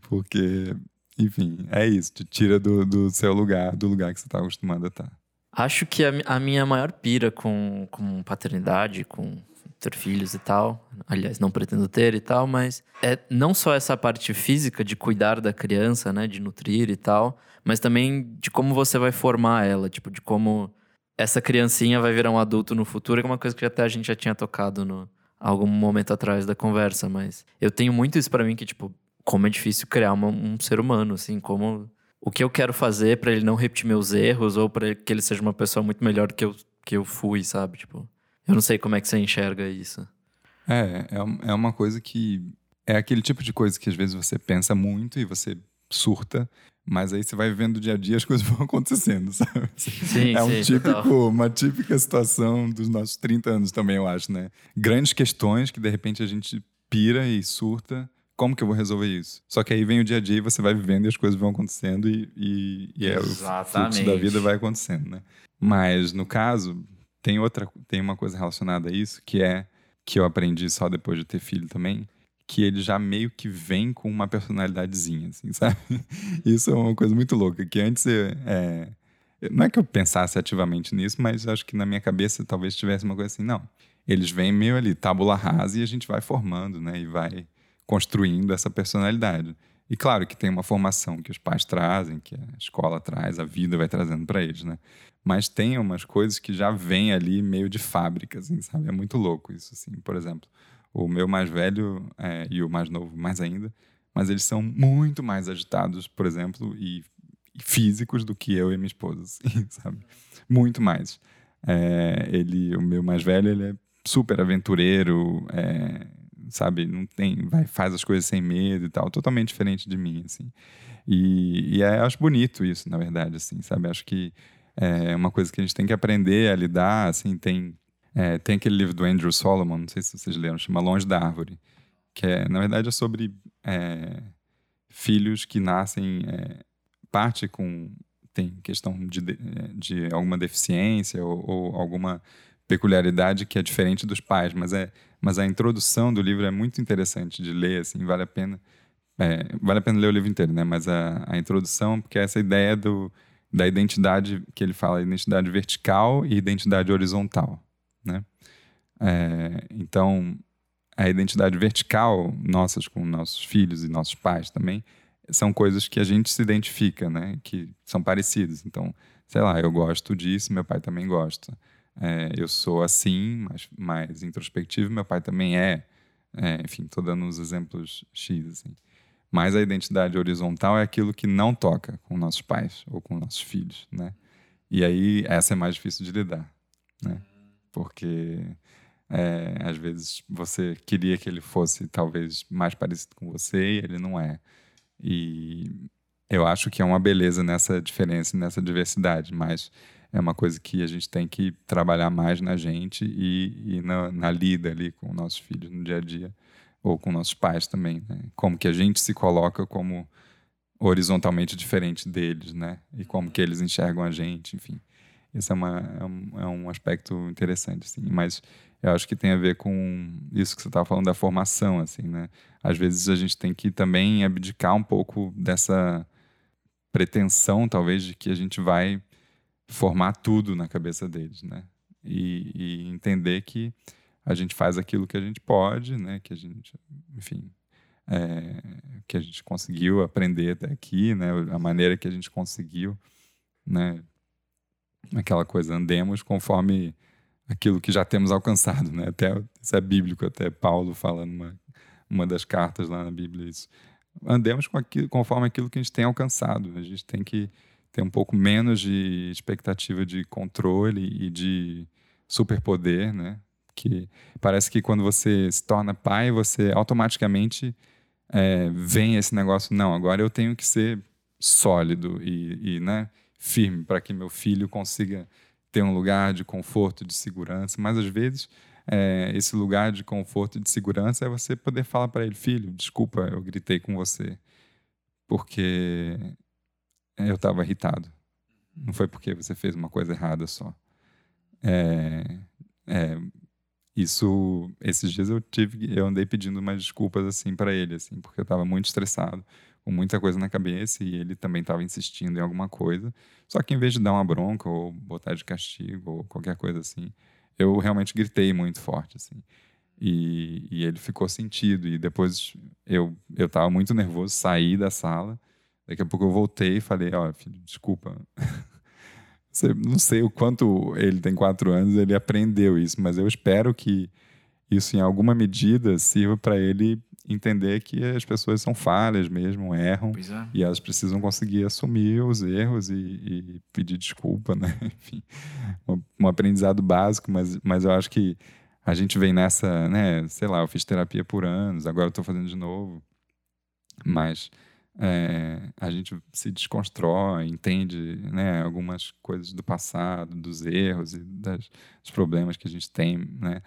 Porque, enfim, é isso. Te tira do, do seu lugar, do lugar que você tá acostumado a estar.
Acho que a, a minha maior pira com, com paternidade, com ter filhos e tal, aliás, não pretendo ter e tal, mas é não só essa parte física de cuidar da criança, né, de nutrir e tal, mas também de como você vai formar ela, tipo, de como essa criancinha vai virar um adulto no futuro, que é uma coisa que até a gente já tinha tocado no algum momento atrás da conversa, mas eu tenho muito isso pra mim que, tipo, como é difícil criar uma- um ser humano, assim, como o que eu quero fazer pra ele não repetir meus erros ou pra que ele seja uma pessoa muito melhor do que eu, que eu fui, sabe? Tipo, Eu não sei como é que você enxerga isso.
É, é, um- é uma coisa que. É aquele tipo de coisa que às vezes você pensa muito e você surta, mas aí você vai vendo o dia a dia as coisas *laughs* vão acontecendo, sabe?
Sim,
é um
sim,
típico,
total.
uma típica situação dos nossos 30 anos também, eu acho, né? Grandes questões que de repente a gente pira e surta. Como que eu vou resolver isso? Só que aí vem o dia a dia e você vai vivendo e as coisas vão acontecendo e, e, e é, o fluxo da vida vai acontecendo, né? Mas no caso, tem outra, tem uma coisa relacionada a isso que é que eu aprendi só depois de ter filho também, que ele já meio que vem com uma personalidadezinha, assim, *laughs* sabe? Isso é uma coisa muito louca, que antes é, não é que eu pensasse ativamente nisso, mas acho que na minha cabeça talvez tivesse uma coisa assim, não. Eles vêm meio ali, tábula rasa, e a gente vai formando, né? E vai construindo essa personalidade. E claro que tem uma formação que os pais trazem, que a escola traz, a vida vai trazendo para eles, né? Mas tem umas coisas que já vêm ali meio de fábrica, assim, sabe? É muito louco isso, assim. Por exemplo, o meu mais velho é, e o mais novo mais ainda, mas eles são muito mais agitados, por exemplo, e, e físicos do que eu e minha esposa, *laughs* assim, sabe? Muito mais. É, ele, o meu mais velho, ele é super aventureiro, é, sabe? Não tem, vai, faz as coisas sem medo e tal, totalmente diferente de mim, assim. E, e é, acho bonito isso, na verdade, assim, sabe? Acho que é uma coisa que a gente tem que aprender a lidar, assim, tem é, tem aquele livro do Andrew Solomon, não sei se vocês leram, chama Longe da Árvore, que é, na verdade, é sobre é, filhos que nascem é, parte com tem questão de, de, de alguma deficiência ou, ou alguma peculiaridade que é diferente dos pais, mas é mas a introdução do livro é muito interessante de ler, assim, vale a pena é, vale a pena ler o livro inteiro, né? Mas a, a introdução, porque é essa ideia do, da identidade que ele fala, identidade vertical e identidade horizontal? É, então, a identidade vertical, nossas com nossos filhos e nossos pais também, são coisas que a gente se identifica, né? Que são parecidas. Então, sei lá, eu gosto disso, meu pai também gosta. É, eu sou assim, mais, mais introspectivo, meu pai também é. É, enfim, estou dando uns exemplos X, assim. Mas a identidade horizontal é aquilo que não toca com nossos pais ou com nossos filhos, né? E aí, essa é mais difícil de lidar, né? Porque é, às vezes você queria que ele fosse talvez mais parecido com você e ele não é. E eu acho que é uma beleza nessa diferença, nessa diversidade, mas é uma coisa que a gente tem que trabalhar mais na gente e, e na, na lida ali com nossos filhos no dia a dia, ou com nossos pais também, né? Como que a gente se coloca como horizontalmente diferente deles, né? E como que eles enxergam a gente, enfim. Esse é, uma, é, um, é um aspecto interessante, assim. Mas eu acho que tem a ver com isso que você estava falando da formação, assim, né? Às vezes a gente tem que também abdicar um pouco dessa pretensão, talvez, de que a gente vai formar tudo na cabeça deles, né? E, e entender que a gente faz aquilo que a gente pode, né? Que a gente, enfim, é, que a gente conseguiu aprender até aqui, né? A maneira que a gente conseguiu, né? Aquela coisa, andemos conforme aquilo que já temos alcançado, né? Até isso é bíblico, até Paulo fala numa uma das cartas lá na Bíblia isso. Andemos com aquilo, conforme aquilo que a gente tem alcançado. A gente tem que ter um pouco menos de expectativa de controle e de superpoder, né? Que parece que quando você se torna pai, você automaticamente é, vem esse negócio, não, agora eu tenho que ser sólido e, e né, firme para que meu filho consiga ter um lugar de conforto, de segurança. Mas às vezes é, esse lugar de conforto e de segurança é você poder falar para ele, filho, desculpa, eu gritei com você porque eu estava irritado. Não foi porque você fez uma coisa errada só. É, é, isso, esses dias eu tive, eu andei pedindo umas desculpas assim para ele, assim, porque eu estava muito estressado, com muita coisa na cabeça e ele também estava insistindo em alguma coisa. Só que em vez de dar uma bronca ou botar de castigo ou qualquer coisa assim, eu realmente gritei muito forte, assim. E, e ele ficou sentido. E depois eu eu estava muito nervoso, saí da sala. Daqui a pouco eu voltei e falei: Ó, filho, desculpa. *laughs* Não sei o quanto ele tem quatro anos, ele aprendeu isso, mas eu espero que isso, em alguma medida, sirva para ele entender que as pessoas são falhas mesmo, erram.
É.
E elas precisam conseguir assumir os erros e, e pedir desculpa, *laughs* né? Enfim, um, um, aprendizado básico, mas, mas eu acho que a gente vem nessa, né? Sei lá, eu fiz terapia por anos, agora tô fazendo de novo. Mas é, a gente se desconstrói, entende né, algumas coisas do passado, dos erros e das, dos problemas que a gente tem, né?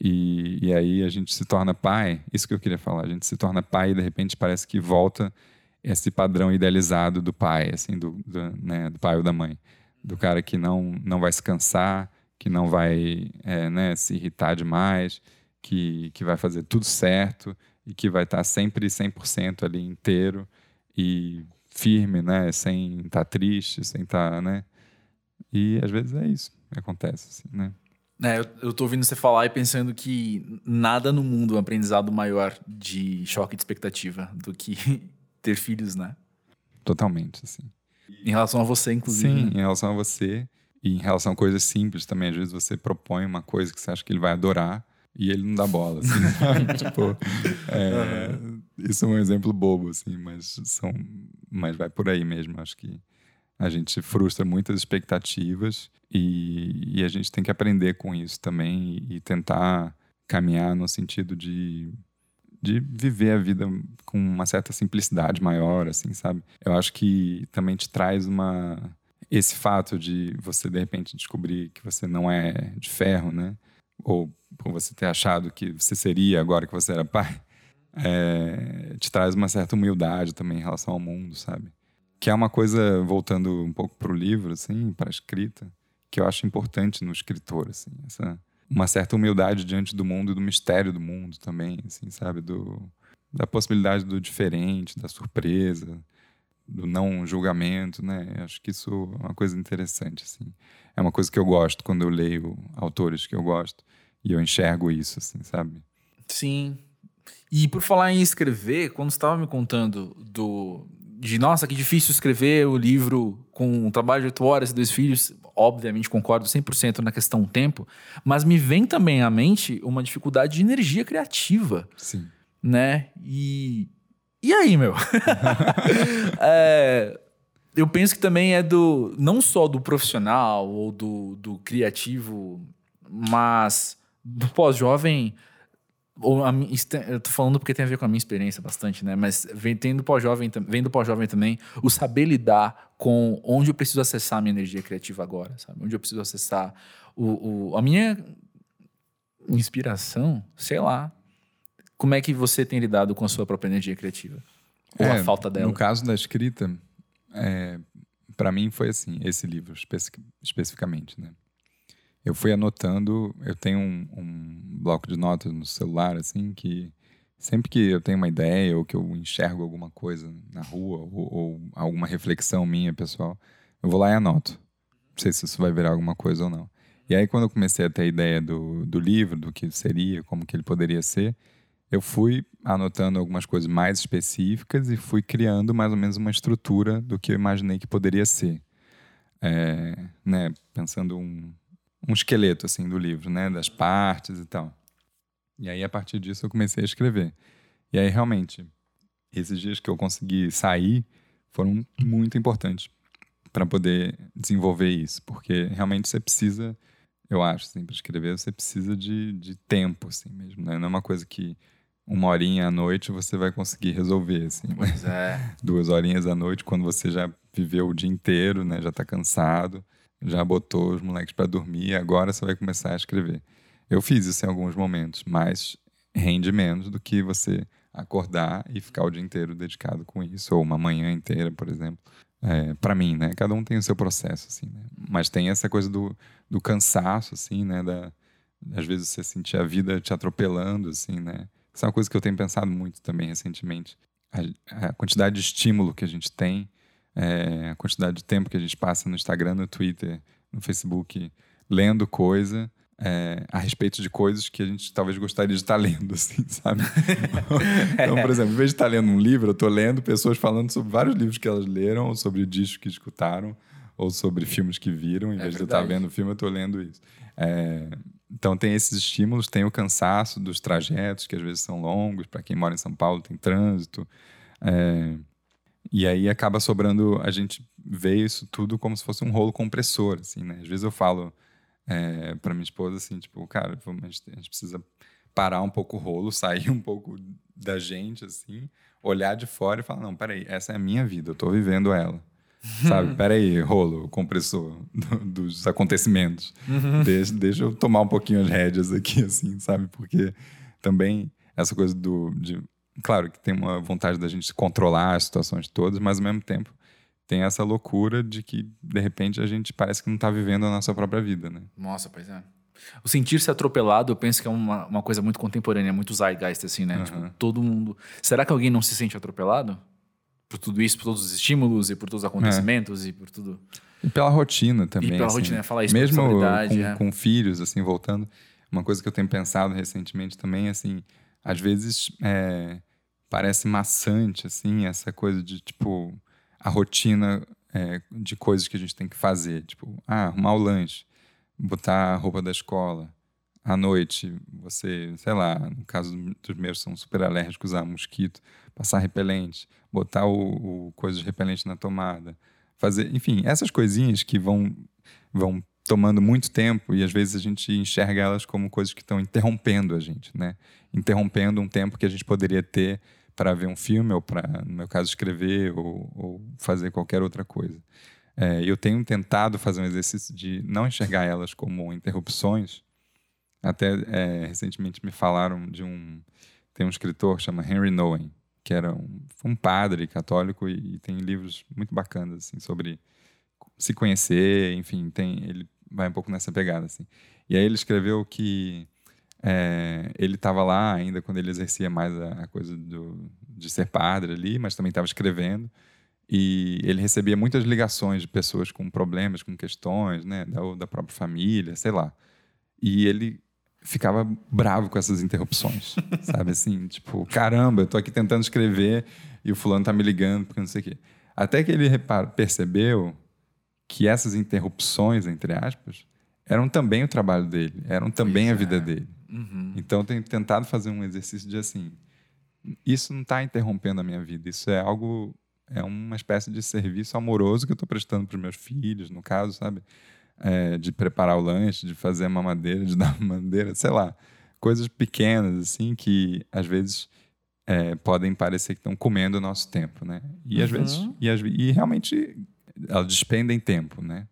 E, e aí a gente se torna pai, isso que eu queria falar, a gente se torna pai e de repente parece que volta esse padrão idealizado do pai, assim, do, do, né, do pai ou da mãe, do cara que não, não vai se cansar, que não vai é, né, se irritar demais, que, que vai fazer tudo certo e que vai estar sempre 100% ali inteiro e firme, né, sem estar triste, sem estar, né, e às vezes é isso que acontece, assim, né.
É, eu, eu tô ouvindo você falar e pensando que nada no mundo é um aprendizado maior de choque de expectativa do que *laughs* ter filhos, né?
Totalmente, assim.
Em relação a você, inclusive.
Sim,
né?
em relação a você e em relação a coisas simples também. Às vezes você propõe uma coisa que você acha que ele vai adorar e ele não dá bola, assim, *laughs* tipo, é, uhum. isso é um exemplo bobo, assim, mas são, mas vai por aí mesmo. Acho que a gente frustra muitas expectativas e, e, a gente tem que aprender com isso também e, tentar caminhar no sentido de, de viver a vida com uma certa simplicidade maior, assim, sabe? Eu acho que também te traz uma esse fato de você de repente descobrir que você não é de ferro, né? Ou por você ter achado que você seria agora que você era pai, *laughs* é, te traz uma certa humildade também em relação ao mundo, sabe? Que é uma coisa, voltando um pouco para o livro, assim, para a escrita, que eu acho importante no escritor, assim, essa uma certa humildade diante do mundo e do mistério do mundo também, assim, sabe, do da possibilidade do diferente, da surpresa, do não julgamento, né? Acho que isso é uma coisa interessante, assim. É uma coisa que eu gosto quando eu leio autores que eu gosto e eu enxergo isso, assim, sabe?
Sim. E por falar em escrever, quando você estava me contando do de nossa, que difícil escrever o livro com um trabalho de oito horas e dois filhos, obviamente concordo 100% na questão tempo, mas me vem também à mente uma dificuldade de energia criativa.
Sim.
Né? E. E aí, meu? *laughs* *laughs* é, eu penso que também é do. Não só do profissional ou do, do criativo, mas do pós-jovem ou a, eu tô falando porque tem a ver com a minha experiência bastante, né? Mas vem tendo pós-jovem, vem do pós-jovem também, o saber lidar com onde eu preciso acessar a minha energia criativa agora, sabe? Onde eu preciso acessar o, o a minha inspiração, sei lá. Como é que você tem lidado com a sua própria energia criativa? Ou é, a falta dela?
No caso da escrita, é, para mim foi assim, esse livro especificamente, né? Eu fui anotando. Eu tenho um, um, bloco de notas no celular, assim, que sempre que eu tenho uma ideia ou que eu enxergo alguma coisa na rua ou, ou alguma reflexão minha, pessoal, eu vou lá e anoto. Não sei se isso vai virar alguma coisa ou não. E aí, quando eu comecei a ter a ideia do, do livro, do que seria, como que ele poderia ser, eu fui anotando algumas coisas mais específicas e fui criando mais ou menos uma estrutura do que eu imaginei que poderia ser. É, né, pensando um, um esqueleto assim do livro, né, das partes e tal. E aí a partir disso eu comecei a escrever. E aí realmente esses dias que eu consegui sair foram muito importantes para poder desenvolver isso, porque realmente você precisa, eu acho, assim, para escrever você precisa de, de tempo, assim mesmo, né? Não é uma coisa que uma horinha à noite você vai conseguir resolver, assim.
Pois é. *laughs*
Duas horinhas à noite quando você já viveu o dia inteiro, né? Já está cansado já botou os moleques para dormir agora você vai começar a escrever. Eu fiz isso em alguns momentos, mas rende menos do que você acordar e ficar o dia inteiro dedicado com isso, ou uma manhã inteira, por exemplo. É, para mim, né? Cada um tem o seu processo, assim, né? Mas tem essa coisa do, do cansaço, assim, né? Da, às vezes você sentir a vida te atropelando, assim, né? Isso é uma coisa que eu tenho pensado muito também recentemente. A, a quantidade de estímulo que a gente tem é, a quantidade de tempo que a gente passa no Instagram, no Twitter, no Facebook, lendo coisa é, a respeito de coisas que a gente talvez gostaria de estar lendo, *laughs* assim, sabe? *laughs* então, por exemplo, em vez de estar lendo um livro, eu estou lendo pessoas falando sobre vários livros que elas leram, ou sobre discos que escutaram, ou sobre filmes que viram. Em é vez verdade. de eu estar vendo o filme, eu estou lendo isso. É, então tem esses estímulos, tem o cansaço dos trajetos, que às vezes são longos, para quem mora em São Paulo tem trânsito. E aí acaba sobrando, a gente vê isso tudo como se fosse um rolo compressor, assim, né? Às vezes eu falo é, para minha esposa assim, tipo, cara, a gente, a gente precisa parar um pouco o rolo, *laughs* sair um pouco da gente, assim, olhar de fora e falar, não, peraí, essa é a minha vida, eu tô vivendo ela. *laughs* Sabe? Peraí, rolo, compressor *laughs* do, dos acontecimentos. Uhum. Deixa, deixa eu tomar um pouquinho as rédeas aqui, assim, sabe? Porque também essa coisa do. De, claro que tem uma vontade da gente controlar as situações todas, mas ao mesmo tempo tem essa loucura de que, de repente, a gente parece que não está vivendo a nossa própria vida, né?
Nossa, pois é. O sentir-se atropelado, eu penso que é uma, uma coisa muito contemporânea, muito zeitgeist, assim, né? Uhum. Tipo, todo mundo... Será que alguém não se sente atropelado? Por tudo isso, por todos os estímulos e por todos os acontecimentos é. e por tudo...
E pela rotina também. E
pela assim. rotina, falar isso
Mesmo com, é. com filhos, assim, voltando, uma coisa que eu tenho pensado recentemente também, assim, às vezes é, parece maçante, assim, essa coisa de, tipo, a rotina é, de coisas que a gente tem que fazer. Tipo, ah, arrumar o lanche botar a roupa da escola. À noite, você, sei lá, no caso dos meus são super alérgicos a mosquito, passar repelente, botar o, o coisa de repelente na tomada, fazer, enfim, essas coisinhas que vão vão tomando muito tempo e às vezes a gente enxerga elas como coisas que estão interrompendo a gente, né? Interrompendo um tempo que a gente poderia ter para ver um filme ou para, no meu caso, escrever ou, ou fazer qualquer outra coisa. É, eu tenho tentado fazer um exercício de não enxergar elas como interrupções. Até é, recentemente me falaram de um tem um escritor que chama Henry Nowen, que era um, um padre católico e, e, tem livros muito bacanas assim sobre se conhecer, enfim, tem ele vai um pouco nessa pegada assim. E aí ele escreveu que é, ele estava lá ainda quando ele exercia mais a, a coisa do, de ser padre ali, mas também estava escrevendo. E ele recebia muitas ligações de pessoas com problemas, com questões, né, da, da própria família, sei lá. E ele ficava bravo com essas interrupções, *laughs* sabe assim, tipo, caramba, eu tô aqui tentando escrever e o fulano tá me ligando porque não sei o quê. Até que ele percebeu que essas interrupções, entre aspas, eram também o trabalho dele, eram também pois a vida é. dele. Uhum. Então, eu tenho tentado fazer um exercício de assim, isso não está interrompendo a minha vida, isso é algo é uma espécie de serviço amoroso que eu estou prestando para os meus filhos, no caso, sabe? É, de preparar o lanche, de fazer a mamadeira, de *laughs* dar mamadeira, sei lá. Coisas pequenas, assim, que às vezes é, podem parecer que estão comendo o nosso tempo, né? E às vezes, uhum. e, e realmente elas despendem tempo, né?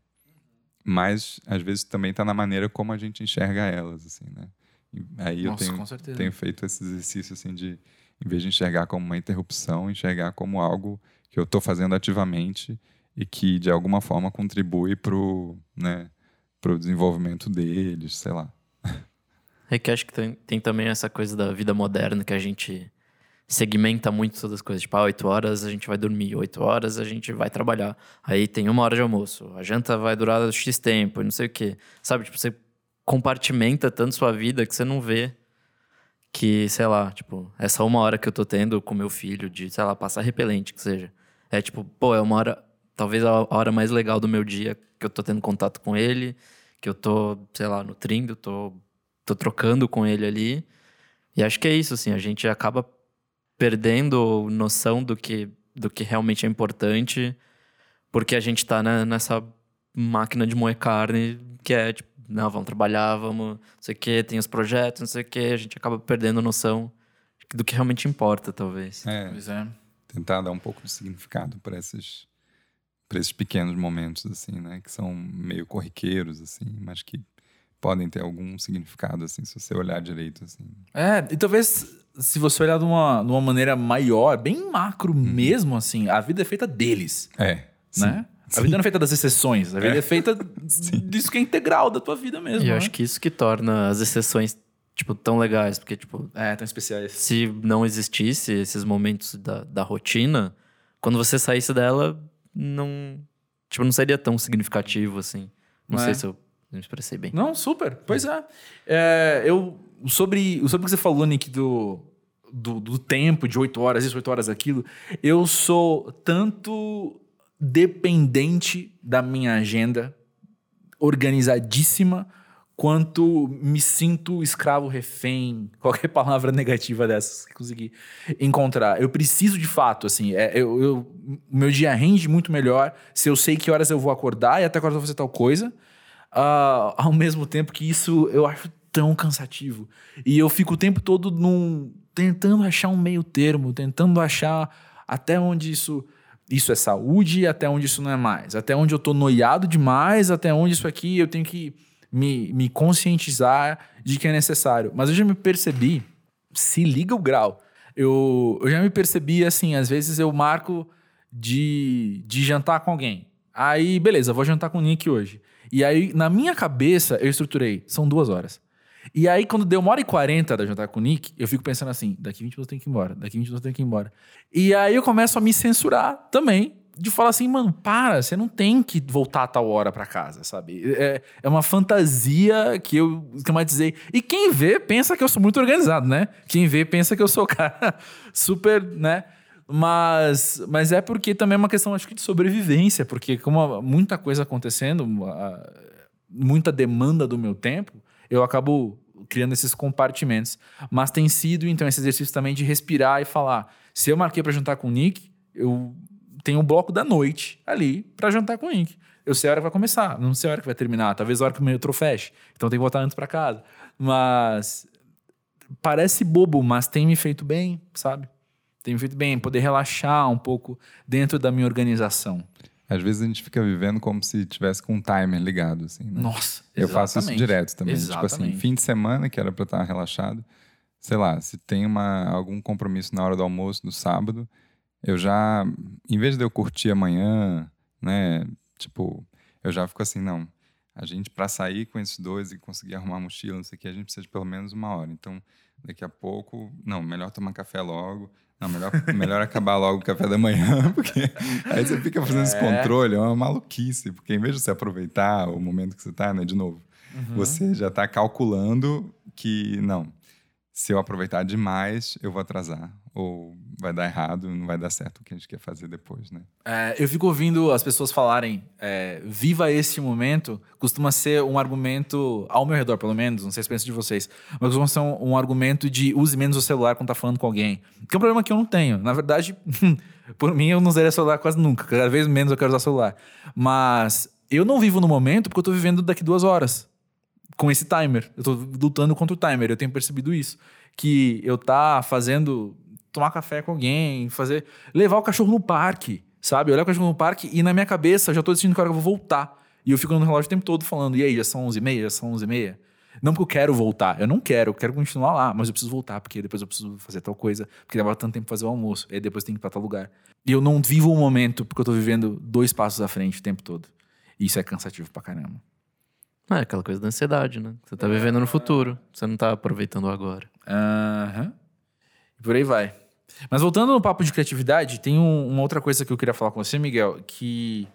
Mas às vezes também está na maneira como a gente enxerga elas, assim, né? Aí Nossa, eu tenho, tenho feito esse exercício, assim, de em vez de enxergar como uma interrupção, enxergar como algo que eu estou fazendo ativamente e que de alguma forma contribui para o né, pro desenvolvimento deles, sei lá. *laughs*
É que acho que tem, tem, também essa coisa da vida moderna que a gente segmenta muito todas as coisas. Tipo, ah, 8 horas a gente vai dormir, 8 horas a gente vai trabalhar. Aí tem uma hora de almoço, a janta vai durar X tempo, não sei o quê. Sabe, tipo, você compartimenta tanto sua vida que você não vê que, sei lá, tipo, essa uma hora que eu tô tendo com meu filho de, sei lá, passar repelente, que seja. É tipo, pô, é uma hora, talvez a hora mais legal do meu dia que eu tô tendo contato com ele, que eu tô, sei lá, nutrindo, tô, tô trocando com ele ali. E acho que é isso, assim, a gente acaba perdendo noção do que, do que realmente é importante, porque a gente tá né, nessa máquina de moer carne que é, tipo, não, vamos trabalhar, vamos, não sei o quê, tem os projetos, não sei o quê, a gente acaba perdendo noção do que realmente importa, talvez.
É. Pois é tentar dar um pouco de significado para esses para esses pequenos momentos assim, né, que são meio corriqueiros assim, mas que podem ter algum significado assim, se você olhar direito assim.
É, e talvez se você olhar de uma, de uma maneira maior, bem macro uhum. mesmo assim, a vida é feita deles.
É.
Né? Sim. A vida não é feita das exceções, a vida é, é feita *laughs* disso que é integral da tua vida mesmo.
E eu né? acho que isso que torna as exceções tipo, tão legais, porque, tipo...
É, tão especiais.
Se não existisse esses momentos da, da rotina, quando você saísse dela, não... Tipo, não seria tão significativo, assim. Não, não sei é. se eu me expressei bem.
Não, super. Pois é. é eu... Sobre, sobre o que você falou, Nick, do... Do, do tempo, de oito horas, isso, oito horas, aquilo. Eu sou tanto dependente da minha agenda organizadíssima quanto me sinto escravo refém, *laughs* qualquer palavra negativa dessas que conseguir encontrar. Eu preciso de fato, assim, é, eu, eu, meu dia rende muito melhor se eu sei que horas eu vou acordar e até quando eu vou fazer tal coisa, uh, ao mesmo tempo que isso eu acho tão cansativo. E eu fico o tempo todo num, tentando achar um meio termo, tentando achar até onde isso isso é saúde e até onde isso não é mais. Até onde eu tô noiado demais, até onde isso aqui eu tenho que me, me conscientizar de que é necessário. Mas eu já me percebi, se liga o grau. Eu, eu já me percebi assim, às vezes eu marco de, de jantar com alguém. Aí, beleza, vou jantar com o Nick hoje. E aí, na minha cabeça, eu estruturei, são duas horas. E aí, quando deu uma hora e quarenta da jantar com o Nick, eu fico pensando assim: daqui 20 minutos tenho que ir embora, daqui 20 minutos tenho que ir embora. E aí eu começo a me censurar também, de falar assim, mano, para, você não tem que voltar a tal hora para casa, sabe? É, é uma fantasia que eu esquematizei. E quem vê pensa que eu sou muito organizado, né? Quem vê pensa que eu sou cara *laughs* super, né? Mas, mas é porque também é uma questão, acho que, de sobrevivência, porque como muita coisa acontecendo, muita demanda do meu tempo, eu acabo criando esses compartimentos. Mas tem sido, então, esse exercício também de respirar e falar. Se eu marquei para jantar com o Nick, eu tenho um bloco da noite ali para jantar com o Nick. Eu sei a hora que vai começar, não sei a hora que vai terminar. Talvez a hora que o metrô feche. Então tem que voltar antes para casa. Mas parece bobo, mas tem me feito bem, sabe? Tem me feito bem poder relaxar um pouco dentro da minha organização.
Às vezes a gente fica vivendo como se tivesse com um timer ligado, assim. Né?
Nossa,
Eu faço isso direto também. Exatamente. Tipo assim, fim de semana, que era pra estar relaxado. Sei lá, se tem uma, algum compromisso na hora do almoço, do sábado, eu já, em vez de eu curtir amanhã, né? Tipo, eu já fico assim, não. A gente, para sair com esses dois e conseguir arrumar a mochila, não sei o que, a gente precisa de pelo menos uma hora. Então, daqui a pouco, não, melhor tomar café logo. Não, melhor, melhor acabar logo o café da manhã, *laughs* porque aí você fica fazendo é. esse controle, é uma maluquice, porque em vez de você aproveitar o momento que você está, né, de novo, uhum. você já está calculando que, não, se eu aproveitar demais, eu vou atrasar. Ou vai dar errado, não vai dar certo o que a gente quer fazer depois, né?
É, eu fico ouvindo as pessoas falarem é, viva este momento, costuma ser um argumento, ao meu redor pelo menos, não sei se penso de vocês, mas costuma ser um, um, argumento de use menos o celular quando tá falando com alguém. Que é um problema que eu não tenho. Na verdade, *laughs* por mim eu não usaria celular quase nunca. Cada vez menos eu quero usar celular. Mas eu não vivo no momento porque eu tô vivendo daqui duas horas com esse timer. Eu tô lutando contra o timer, eu tenho percebido isso. Que eu tá fazendo. Tomar café com alguém, fazer. levar o cachorro no parque, sabe? Olhar o cachorro no parque e na minha cabeça já tô decidindo que hora eu vou voltar. E eu fico no relógio o tempo todo falando, e aí, já são 11h30, já são 11h30. Não porque eu quero voltar, eu não quero, eu quero continuar lá, mas eu preciso voltar, porque depois eu preciso fazer tal coisa, porque demora tanto tempo fazer o almoço, e depois tem que ir pra tal lugar. E eu não vivo o momento porque eu tô vivendo dois passos à frente o tempo todo. E isso é cansativo pra caramba.
É aquela coisa da ansiedade, né? Você tá vivendo no futuro, você não tá aproveitando agora.
Aham. Uhum. E por aí vai. Mas voltando no papo de criatividade, tem um, uma outra coisa que eu queria falar com você, Miguel, que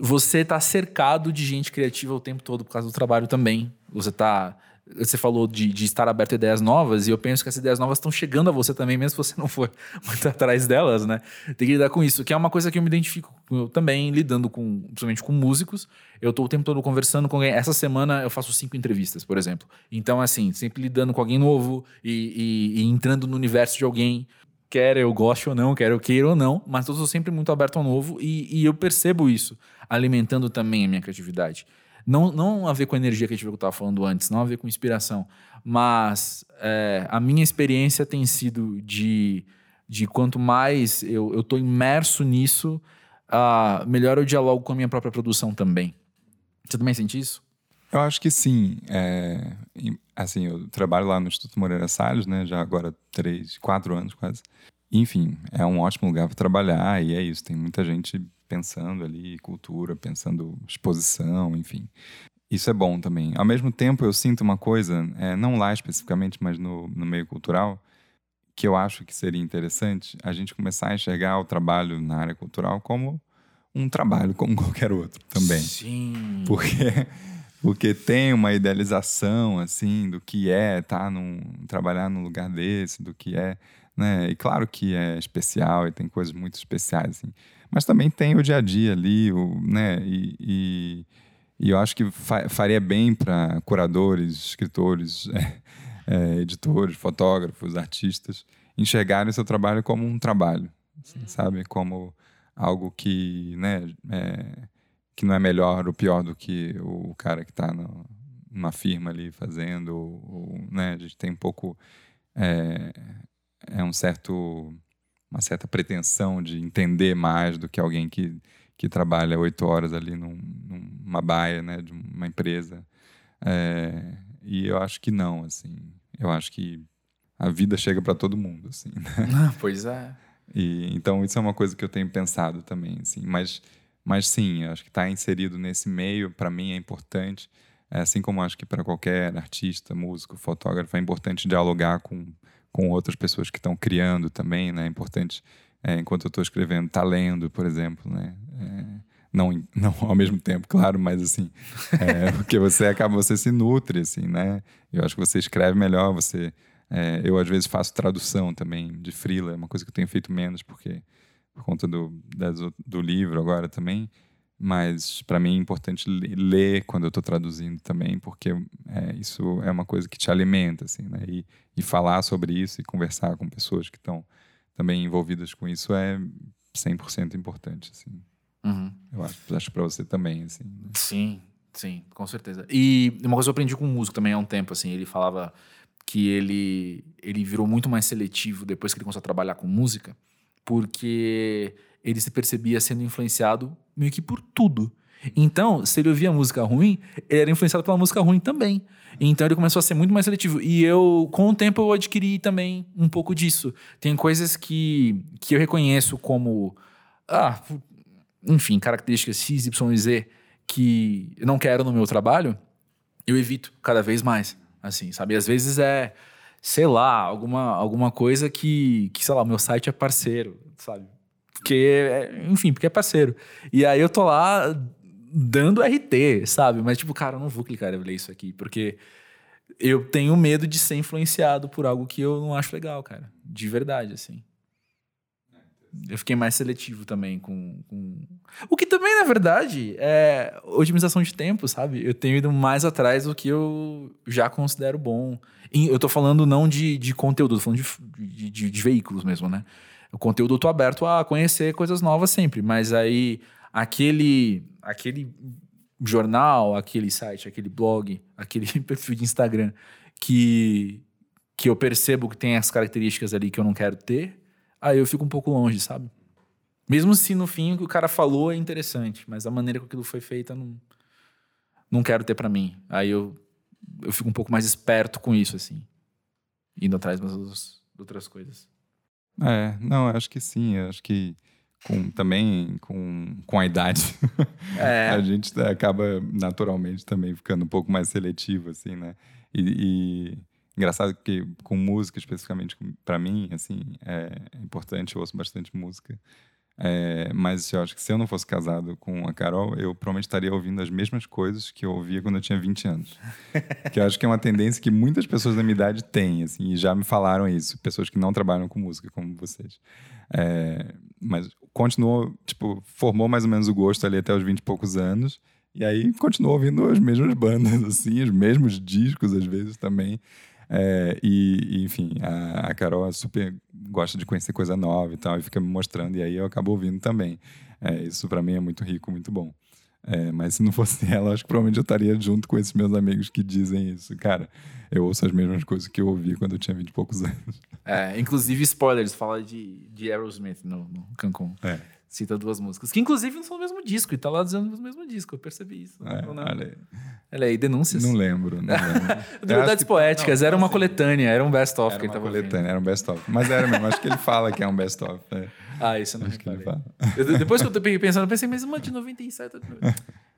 você tá cercado de gente criativa o tempo todo por causa do trabalho também. Você tá você falou de, de, estar aberto a ideias novas, e eu penso que essas ideias novas estão chegando a você também, mesmo se você não for *laughs* muito atrás delas, né? Tem que lidar com isso, que é uma coisa que eu me identifico eu também, lidando com, principalmente com músicos. Eu estou o tempo todo conversando com alguém. Essa semana eu faço cinco entrevistas, por exemplo. Então, assim, sempre lidando com alguém novo e, e, e entrando no universo de alguém quer eu goste ou não, quer eu queira ou não, mas eu sou sempre muito aberto ao novo e, e, eu percebo isso, alimentando também a minha criatividade. Não, não a ver com a energia que a gente estava falando antes, não a ver com inspiração, mas é, a minha experiência tem sido de, de quanto mais eu estou imerso nisso, uh, melhor eu dialogo com a minha própria produção também. Você também sente isso?
Eu acho que sim. É, assim, eu trabalho lá no Instituto Moreira Salles, né? Já agora três, quatro anos quase. Enfim, é um ótimo lugar para trabalhar e é isso. Tem muita gente pensando ali cultura, pensando exposição, enfim. Isso é bom também. Ao mesmo tempo, eu sinto uma coisa, é, não lá especificamente, mas no, no meio cultural, que eu acho que seria interessante a gente começar a enxergar o trabalho na área cultural como um trabalho como *laughs* qualquer outro também.
Sim.
Porque porque tem uma idealização assim do que é tá num trabalhar num lugar desse, do que é, né? E claro que é especial e tem coisas muito especiais assim. Mas também tem o dia a dia ali, o, né? E, e, e eu acho que fa faria bem para curadores, escritores, *laughs* é, editores, fotógrafos, artistas enxergarem seu trabalho como um trabalho, assim, sabe? Como algo que, né, é, que não é melhor ou pior do que o cara que está numa firma ali fazendo, ou, ou, né? A gente tem um pouco é, é um certo uma certa pretensão de entender mais do que alguém que, que trabalha oito horas ali num, numa baia, né, de uma empresa. É, e eu acho que não, assim. Eu acho que a vida chega para todo mundo, assim. Né?
pois é.
E, então isso é uma coisa que eu tenho pensado também, assim. Mas, mas sim, acho que estar tá inserido nesse meio para mim é importante. É, assim como acho que para qualquer artista, músico, fotógrafo é importante dialogar com com outras pessoas que estão criando também, né? É importante, é, enquanto eu estou escrevendo, tá lendo, por exemplo, né? É, não, *laughs* não ao mesmo tempo, claro, mas assim, é, *laughs* porque você acaba, você se nutre, assim, né? Eu acho que você escreve melhor, você... É, eu, às vezes, faço tradução também de freela, é uma coisa que eu tenho feito menos, porque por conta do, das, do livro agora também, mas para mim é importante ler quando eu estou traduzindo também, porque é, isso é uma coisa que te alimenta, assim, né? E, e falar sobre isso e conversar com pessoas que estão também envolvidas com isso é 100% importante, assim.
Uhum.
Eu acho, acho para você também, assim.
Né? Sim, sim, com certeza. E uma coisa que eu aprendi com um músico também há um tempo, assim, ele falava que ele, ele virou muito mais seletivo depois que ele começou a trabalhar com música, porque ele se percebia sendo influenciado meio que por tudo. Então, se ele ouvia música ruim, ele era influenciado pela música ruim também. Então ele começou a ser muito mais seletivo. E eu, com o tempo, eu adquiri também um pouco disso. Tem coisas que, que eu reconheço como. Ah, enfim, características X, Y e Z que eu não quero no meu trabalho, eu evito cada vez mais. Assim, sabe? E às vezes é, sei lá, alguma, alguma coisa que, que, sei lá, o meu site é parceiro, sabe? Porque, enfim, porque é parceiro. E aí eu tô lá dando RT, sabe? Mas, tipo, cara, eu não vou clicar e ler isso aqui, porque eu tenho medo de ser influenciado por algo que eu não acho legal, cara. De verdade, assim. Eu fiquei mais seletivo também com, com, O que também, na verdade, é otimização de tempo, sabe? Eu tenho ido mais atrás do que eu já considero bom. E eu tô falando não de, de conteúdo, tô falando de, de, de veículos mesmo, né? o conteúdo eu tô aberto a conhecer coisas novas sempre, mas aí aquele aquele jornal, aquele site, aquele blog, aquele *laughs* perfil de Instagram que que eu percebo que tem as características ali que eu não quero ter, aí eu fico um pouco longe, sabe? Mesmo se no fim o que o cara falou é interessante, mas a maneira que aquilo foi feita não não quero ter para mim. Aí eu eu fico um pouco mais esperto com isso assim, indo atrás das outras coisas.
É, não, acho que sim. Acho que com, também com, com a idade, *laughs* é. a gente acaba naturalmente também ficando um pouco mais seletivo, assim, né? E, e engraçado que com música, especificamente para mim, assim, é importante, eu ouço bastante música. É, mas eu acho que se eu não fosse casado com a Carol, eu provavelmente estaria ouvindo as mesmas coisas que eu ouvia quando eu tinha 20 anos. *laughs* que eu acho que é uma tendência que muitas pessoas da minha idade têm, assim, e já me falaram isso, pessoas que não trabalham com música, como vocês. É, mas continuou, tipo, formou mais ou menos o gosto ali até os 20 e poucos anos, e aí continuou ouvindo as mesmas bandas, *laughs* assim, os mesmos discos, às vezes também. É, e, enfim, a, a Carol é super gosta de conhecer coisa nova e tal, e fica me mostrando, e aí eu acabo ouvindo também. É, isso para mim é muito rico, muito bom. É, mas se não fosse *laughs* ela, acho que provavelmente eu estaria junto com esses meus amigos que dizem isso. Cara, eu ouço as mesmas coisas que eu ouvi quando eu tinha 20 e poucos *laughs* anos.
É, inclusive, spoilers, fala de, de Aerosmith no, no Cancun.
É
cita duas músicas, que inclusive não são do mesmo disco, e tá lá dizendo do mesmo disco, eu percebi isso.
É, não? Olha aí.
Olha aí, denúncias.
Não lembro, não lembro. *laughs*
Verdades Poéticas, não, era uma assim, coletânea, era um best-of
que ele tava coletânea, era um best-of. Mas era mesmo, acho que ele fala que é um best-of. É.
Ah, isso eu não acho que ele fala. Eu, depois que eu tô pensando, eu pensei, mas uma de 97...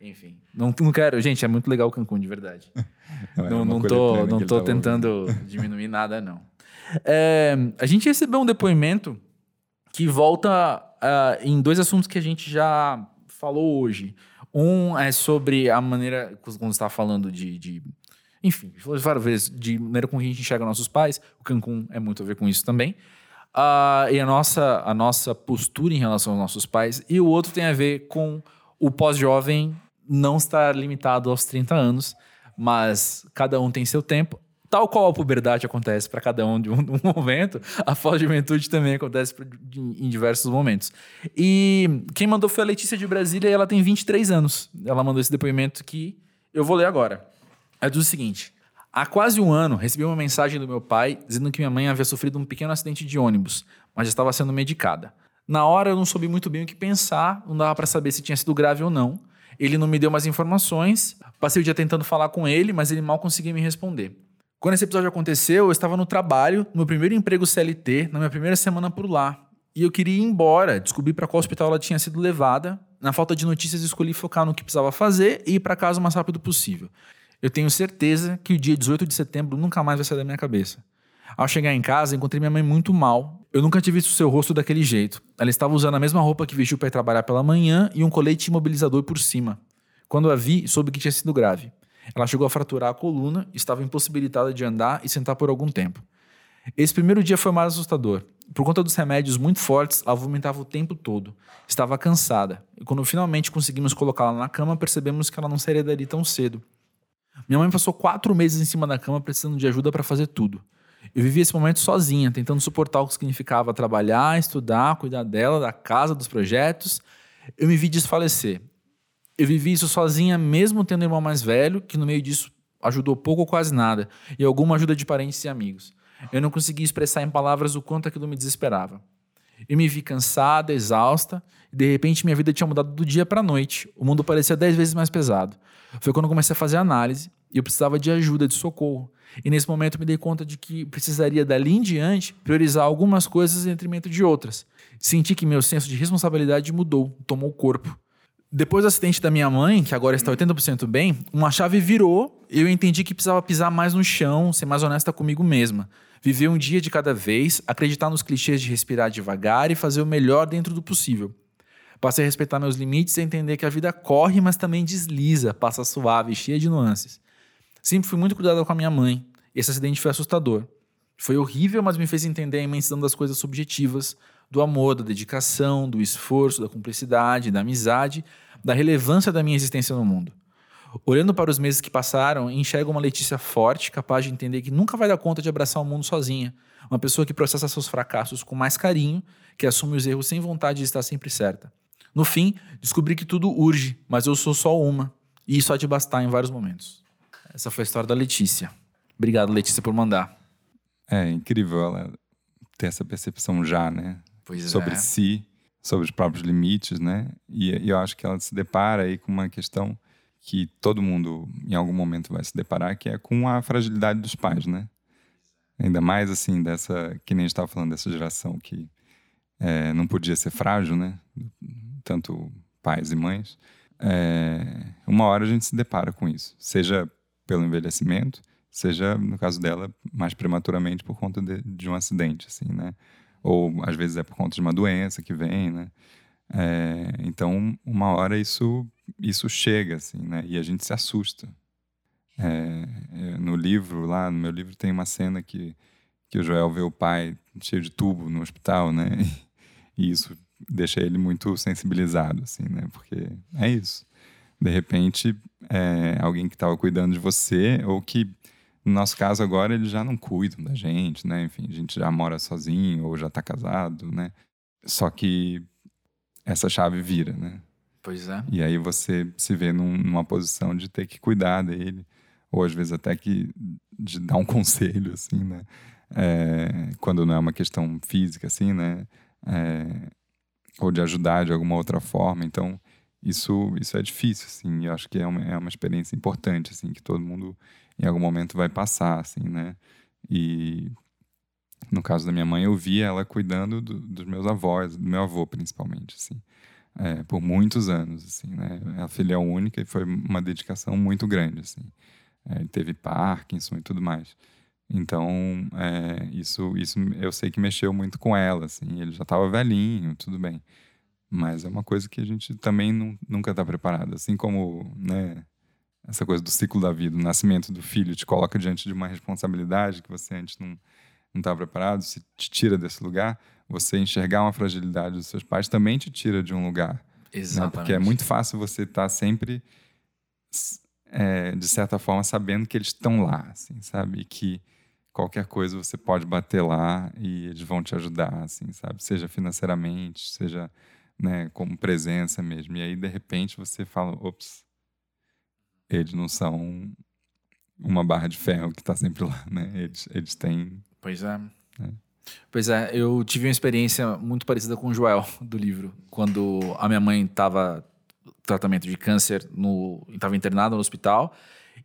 Enfim, não, não quero... Gente, é muito legal o Cancún, de verdade. *laughs* Não, não, não tô, não tô tentando ouvindo. *laughs* diminuir nada, não. É, a gente recebeu um depoimento que volta uh, em dois assuntos que a gente já falou hoje. Um é sobre a maneira, quando está falando de, de enfim, várias vezes, de maneira como a gente enxerga nossos pais. O Cancún é muito a ver com isso também. Uh, e a nossa, a nossa postura em relação aos nossos pais. E o outro tem a ver com o pós-jovem não está limitado aos 30 anos, mas cada um tem seu tempo. Tal qual a puberdade acontece para cada um de um, *laughs* um momento, a pós-juventude também acontece em, diversos momentos. E quem mandou foi a Letícia de Brasília e ela tem 23 anos. Ela mandou esse depoimento que eu vou ler agora. É do seguinte: Há quase um ano, recebi uma mensagem do meu pai dizendo que minha mãe havia sofrido um pequeno acidente de ônibus, mas estava sendo medicada. Na hora eu não soube muito bem o que pensar, não dava para saber se tinha sido grave ou não. Ele não me deu mais informações. Passei o dia tentando falar com ele, mas ele mal conseguia me responder. Quando esse episódio aconteceu, eu estava no trabalho, no meu primeiro emprego CLT, na minha primeira semana por lá. E eu queria ir embora, descobrir para qual hospital ela tinha sido levada. Na falta de notícias, escolhi focar no que precisava fazer e ir para casa o mais rápido possível. Eu tenho certeza que o dia 18 de setembro nunca mais vai sair da minha cabeça. Ao chegar em casa, encontrei minha mãe muito mal. Eu nunca tinha visto seu rosto daquele jeito. Ela estava usando a mesma roupa que vestiu para ir trabalhar pela manhã e um colete imobilizador por cima. Quando a vi, soube que tinha sido grave. Ela chegou a fraturar a coluna, estava impossibilitada de andar e sentar por algum tempo. Esse primeiro dia foi mais assustador. Por conta dos remédios muito fortes, ela vomitava o tempo todo. Estava cansada. E quando finalmente conseguimos colocá-la na cama, percebemos que ela não sairia dali tão cedo. Minha mãe passou quatro meses em cima da cama precisando de ajuda para fazer tudo. Eu vivi esse momento sozinha, tentando suportar o que significava trabalhar, estudar, cuidar dela, da casa, dos projetos. Eu me vi desfalecer. Eu vivi isso sozinha, mesmo tendo um irmão mais velho, que no meio disso ajudou pouco ou quase nada, e alguma ajuda de parentes e amigos. Eu não conseguia expressar em palavras o quanto aquilo me desesperava. Eu me vi cansada, exausta, e de repente minha vida tinha mudado do dia para a noite. O mundo parecia dez vezes mais pesado. Foi quando eu comecei a fazer análise e eu precisava de ajuda, de socorro. E nesse momento eu me dei conta de que precisaria dali em diante priorizar algumas coisas em detrimento de outras. Senti que meu senso de responsabilidade mudou, tomou corpo. Depois do acidente da minha mãe, que agora está 80% bem, uma chave virou e eu entendi que precisava pisar mais no chão, ser mais honesta comigo mesma. Viver um dia de cada vez, acreditar nos clichês de respirar devagar e fazer o melhor dentro do possível. Passei a respeitar meus limites e entender que a vida corre, mas também desliza, passa suave, cheia de nuances. Sempre fui muito cuidado com a minha mãe. Esse acidente foi assustador. Foi horrível, mas me fez entender a imensidão das coisas subjetivas, do amor, da dedicação, do esforço, da cumplicidade, da amizade, da relevância da minha existência no mundo. Olhando para os meses que passaram, enxergo uma Letícia forte, capaz de entender que nunca vai dar conta de abraçar o mundo sozinha. Uma pessoa que processa seus fracassos com mais carinho, que assume os erros sem vontade de estar sempre certa. No fim, descobri que tudo urge, mas eu sou só uma, e isso há de bastar em vários momentos. Essa foi a história da Letícia. Obrigado, Letícia, por mandar.
É incrível ela ter essa percepção já, né?
Pois
sobre
é.
si, sobre os próprios limites, né? E, e eu acho que ela se depara aí com uma questão que todo mundo em algum momento vai se deparar, que é com a fragilidade dos pais, né? Ainda mais assim dessa, que nem estava falando dessa geração que é, não podia ser frágil, né? Tanto pais e mães. É, uma hora a gente se depara com isso, seja pelo envelhecimento, seja no caso dela mais prematuramente por conta de, de um acidente, assim, né? Ou às vezes é por conta de uma doença que vem, né? É, então, uma hora isso isso chega, assim, né? E a gente se assusta. É, é, no livro, lá no meu livro, tem uma cena que, que o Joel vê o pai cheio de tubo no hospital, né? *laughs* E, e isso deixa ele muito sensibilizado, assim, né? Porque é isso. De repente, é, alguém que estava cuidando de você, ou que, no nosso caso agora, eles já não cuidam da gente, né? Enfim, a gente já mora sozinho ou já está casado, né? Só que essa chave vira, né?
Pois é.
E aí você se vê num, numa posição de ter que cuidar dele, ou às vezes até que de dar um *laughs* conselho, assim, né? É, quando não é uma questão física, assim, né? É, ou de ajudar de alguma outra forma. Então, isso, isso é difícil, assim. Eu acho que é uma, é uma experiência importante, assim, que todo mundo em algum momento vai passar, assim, né? E no caso da minha mãe, eu via ela cuidando do, dos meus avós, do meu avô principalmente, assim é, por muitos anos, assim, né? É a filha única e foi uma dedicação muito grande, assim. É, ele teve Parkinson e tudo mais. Então, é, isso, isso eu sei que mexeu muito com ela, assim. Ele já estava velhinho, tudo bem. Mas é uma coisa que a gente também não, nunca está preparado. Assim como, né, essa coisa do ciclo da vida, o nascimento do filho te coloca diante de uma responsabilidade que você antes não não está preparado, se te tira desse lugar, você enxergar uma fragilidade dos seus pais também te tira de um lugar.
Exatamente.
Né? Porque é muito fácil você estar tá sempre é, de certa forma, sabendo que eles estão lá, assim, sabe? E que qualquer coisa você pode bater lá e eles vão te ajudar, assim, sabe? Seja financeiramente, seja né, como presença mesmo. E aí, de repente, você fala, ops, eles não são uma barra de ferro que está sempre lá, né? Eles, eles têm...
Pois é.
É.
Pois é, eu tive uma experiência muito parecida com o Joel do livro. Quando a minha mãe estava tratamento de câncer, no estava internada no hospital.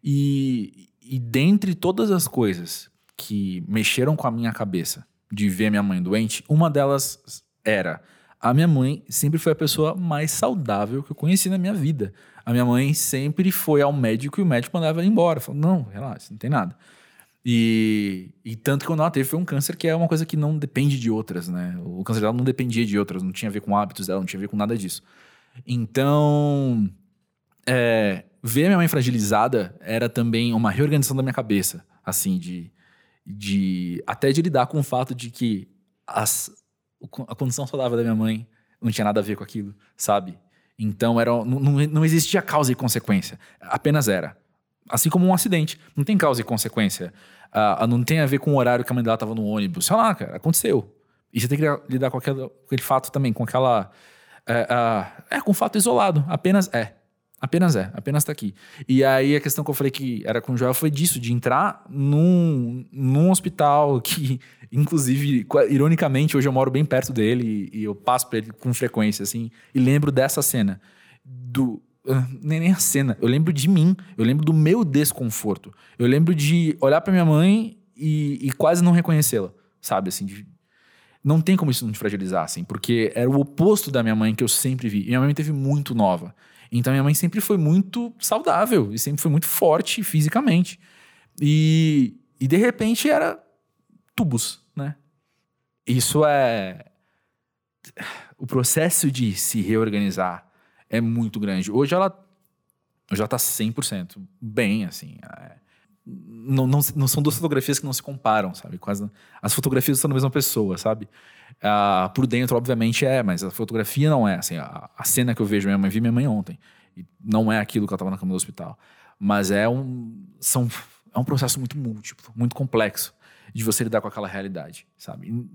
E, e dentre todas as coisas que mexeram com a minha cabeça de ver minha mãe doente, uma delas era a minha mãe sempre foi a pessoa mais saudável que eu conheci na minha vida. A minha mãe sempre foi ao médico e o médico mandava ela embora. Falou, não, relaxa, não tem nada. E, e tanto que quando ela teve foi um câncer que é uma coisa que não depende de outras, né? O câncer dela não dependia de outras, não tinha a ver com hábitos dela, não tinha a ver com nada disso. Então, é, ver a minha mãe fragilizada era também uma reorganização da minha cabeça, assim, de, de até de lidar com o fato de que as, a condição saudável da minha mãe não tinha nada a ver com aquilo, sabe? Então era, não, não, existia causa e consequência, apenas era. Assim como um acidente, não tem causa e consequência. Ah, não tem a ver com o horário que a mãe dela estava no ônibus. Sei lá, cara, aconteceu. E você tem que lidar com, aquela- com aquele fato também, com aquela. É, ah, é, com um fato isolado. Apenas é. Apenas é. Apenas tá aqui. E aí a questão que eu falei que era com o Joel foi disso, de entrar num, num hospital que, *laughs* inclusive, ironicamente, hoje eu moro bem perto dele e, e eu passo por ele com frequência, assim, e lembro dessa cena. Do. ah, Nem, nem a cena. Eu lembro de mim. Eu lembro do meu desconforto. Eu lembro de olhar pra minha mãe e, e quase não reconhecê-la. Sabe, assim, de, não tem como isso não te fragilizar, assim, porque era o oposto da minha mãe que eu sempre vi. E minha mãe teve muito nova. Então minha mãe sempre foi muito saudável e sempre foi muito forte fisicamente. E, e de repente era tubos, né? Isso é. O processo de se reorganizar é muito grande. Hoje ela já tá 100% bem, assim. é, não, não, não são duas fotografias que não se comparam, sabe? Quase, as fotografias são da mesma pessoa, sabe? Ah, por dentro, obviamente, é, mas a fotografia não é. Assim, a, a cena que eu vejo minha mãe, vi minha mãe ontem. E não é aquilo que ela estava na cama do hospital. Mas é um, são, é um processo muito múltiplo, muito complexo de você lidar com aquela realidade, sabe?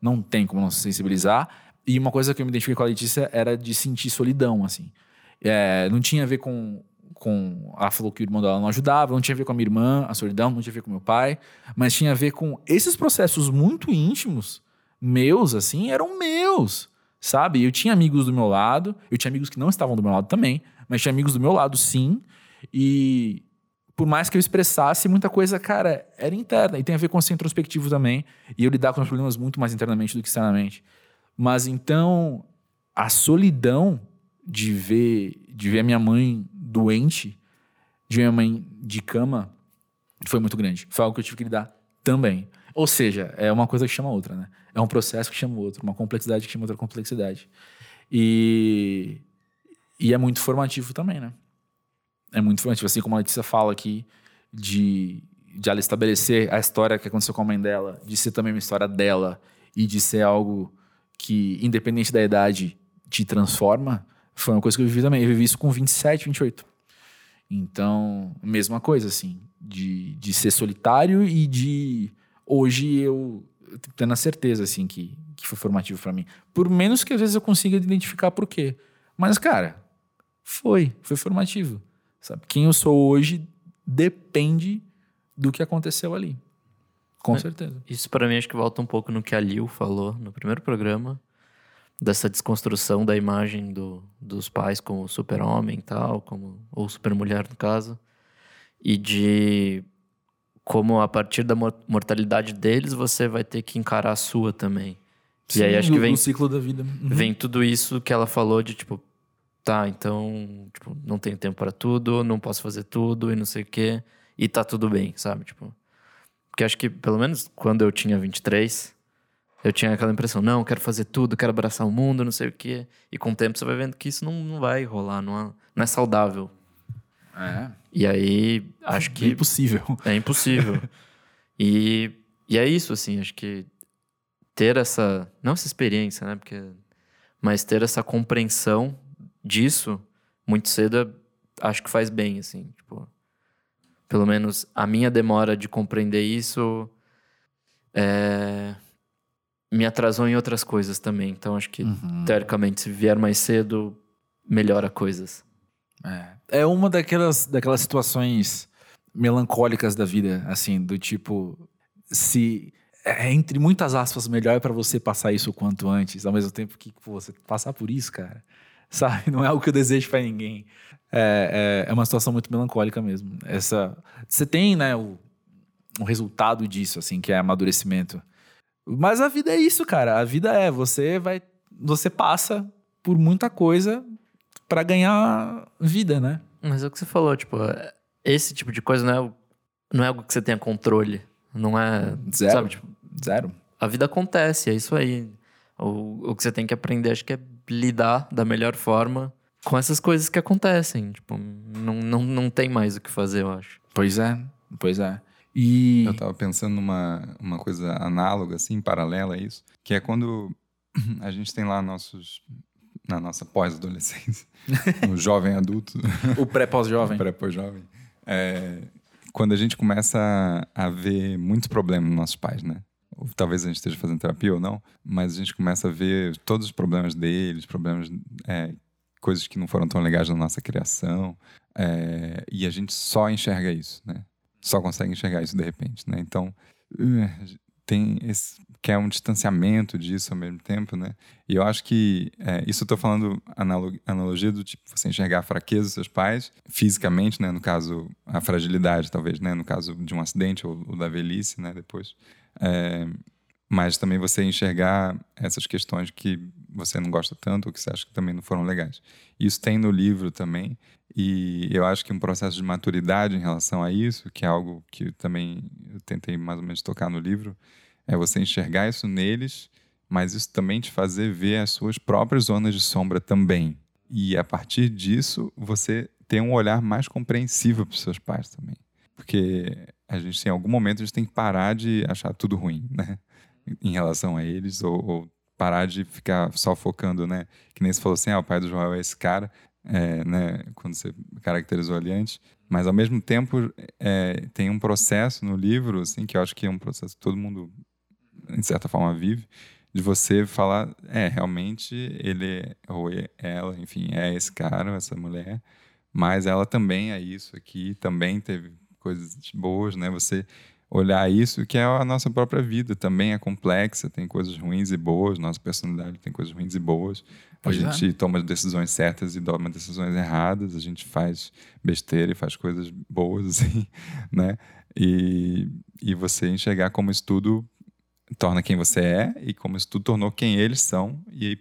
Não tem como não se sensibilizar. E uma coisa que eu me identifiquei com a Letícia era de sentir solidão, assim. É, não tinha a ver com, com. Ela falou que o irmão dela não ajudava, não tinha a ver com a minha irmã, a solidão, não tinha a ver com meu pai, mas tinha a ver com esses processos muito íntimos, meus, assim, eram meus, sabe? Eu tinha amigos do meu lado, eu tinha amigos que não estavam do meu lado também, mas tinha amigos do meu lado, sim, e por mais que eu expressasse, muita coisa, cara, era interna, e tem a ver com ser introspectivo também, e eu lidar com os problemas muito mais internamente do que externamente. Mas então, a solidão de ver, de ver a minha mãe doente, de minha mãe de cama, foi muito grande. Foi algo que eu tive que lidar também. Ou seja, é uma coisa que chama outra, né? É um processo que chama outro, uma complexidade que chama outra complexidade. E, e é muito formativo também, né? É muito formativo. Assim como a Letícia fala aqui, de, de ela estabelecer a história que aconteceu com a mãe dela, de ser também uma história dela e de ser algo que, independente da idade, te transforma, foi uma coisa que eu vivi também. Eu vivi isso com 27, 28. Então, mesma coisa, assim, de, de ser solitário e de. Hoje eu tendo a certeza, assim, que, que foi formativo pra mim. Por menos que às vezes eu consiga identificar por quê. Mas, cara, foi. Foi formativo. Sabe? Quem eu sou hoje depende do que aconteceu ali. Com
É.
certeza.
Isso pra mim acho que volta um pouco no que a Lil falou no primeiro programa, dessa desconstrução da imagem do, dos pais como super-homem e tal, como, ou super-mulher no caso, e de como a partir da mor- mortalidade deles você vai ter que encarar a sua também. E aí
Sim,
acho que vem-
ciclo da vida. Uhum.
Vem tudo isso que ela falou de tipo, tá, então, tipo, não tenho tempo pra tudo, não posso fazer tudo e não sei o quê, e tá tudo bem, sabe? Tipo, porque acho que pelo menos quando eu tinha 23, eu tinha aquela impressão, não, eu quero fazer tudo, quero abraçar o mundo, não sei o quê. E com o tempo você vai vendo que isso não, não vai rolar, não é, não é saudável.
É.
E aí, acho
É
que
impossível.
é impossível. *laughs* e, e é isso, assim, acho que ter essa. Não essa experiência, né? Porque, mas ter essa compreensão disso muito cedo é acho que faz bem, assim, tipo. Pelo menos a minha demora de compreender isso é, me atrasou em outras coisas também. Então acho que,
Uhum.
teoricamente, se vier mais cedo, melhora coisas.
É, é uma daquelas, daquelas situações melancólicas da vida, assim, do tipo, se é, entre muitas aspas, melhor pra você passar isso o quanto antes, ao mesmo tempo que pô, você passar por isso, cara, *laughs* sabe? Não é algo que eu desejo pra ninguém. É, é, é uma situação muito melancólica mesmo. Essa, você tem, né, o, o resultado disso, assim, que é amadurecimento. Mas a vida é isso, cara. A vida é, você vai, você passa por muita coisa pra ganhar vida, né?
Mas é o que você falou, tipo, esse tipo de coisa não é, não é algo que você tenha controle. Não é.
Zero.
Sabe, tipo,
Zero.
a vida acontece, é isso aí. O, o que você tem que aprender, acho que é lidar da melhor forma com essas coisas que acontecem. Tipo, não, não, não tem mais o que fazer, eu acho.
Pois é, pois é. E.
Eu tava pensando numa uma coisa análoga, assim, paralela a isso, que é quando *clears throat* a gente tem lá nossos. na nossa pós-adolescência, *laughs* no jovem adulto,
O pré-pós-jovem. *laughs*
pré-pós-jovem, é, quando a gente começa a, a ver muitos problemas nos nossos pais, né? Ou talvez a gente esteja fazendo terapia ou não, mas a gente começa a ver todos os problemas deles, problemas, é, coisas que não foram tão legais na nossa criação, é, e a gente só enxerga isso, né? Só consegue enxergar isso de repente, né? Então, uh, tem esse que é um distanciamento disso ao mesmo tempo, né? E eu acho que é, isso eu tô falando analo- analogia do tipo você enxergar a fraqueza dos seus pais fisicamente, né? No caso a fragilidade, talvez, né? No caso de um acidente ou, ou da velhice, né? Depois, É, mas também você enxergar essas questões que você não gosta tanto ou que você acha que também não foram legais. Isso tem no livro também. E eu acho que um processo de maturidade em relação a isso, que é algo que também eu tentei mais ou menos tocar no livro, é você enxergar isso neles, mas isso também te fazer ver as suas próprias zonas de sombra também. E a partir disso, você ter um olhar mais compreensivo para os seus pais também. Porque a gente, em algum momento, a gente tem que parar de achar tudo ruim, né? Em relação a eles, ou, ou parar de ficar só focando, né? Que nem você falou assim, ah, o pai do Joel é esse cara, é, né? Quando você caracterizou ali antes. Mas, ao mesmo tempo, é, tem um processo no livro, assim, que eu acho que é um processo que todo mundo, de certa forma, vive, de você falar, é, realmente ele, ou ela, enfim, é esse cara, essa mulher, mas ela também é isso aqui, também teve coisas boas, né? Você olhar isso, que é a nossa própria vida, também é complexa, tem coisas ruins e boas, nossa personalidade tem coisas ruins e boas.
Pois
a
é.
gente toma decisões certas e toma decisões erradas, a gente faz besteira e faz coisas boas, assim, *laughs* né? E, e você enxergar como isso tudo torna quem você é e como isso tudo tornou quem eles são. E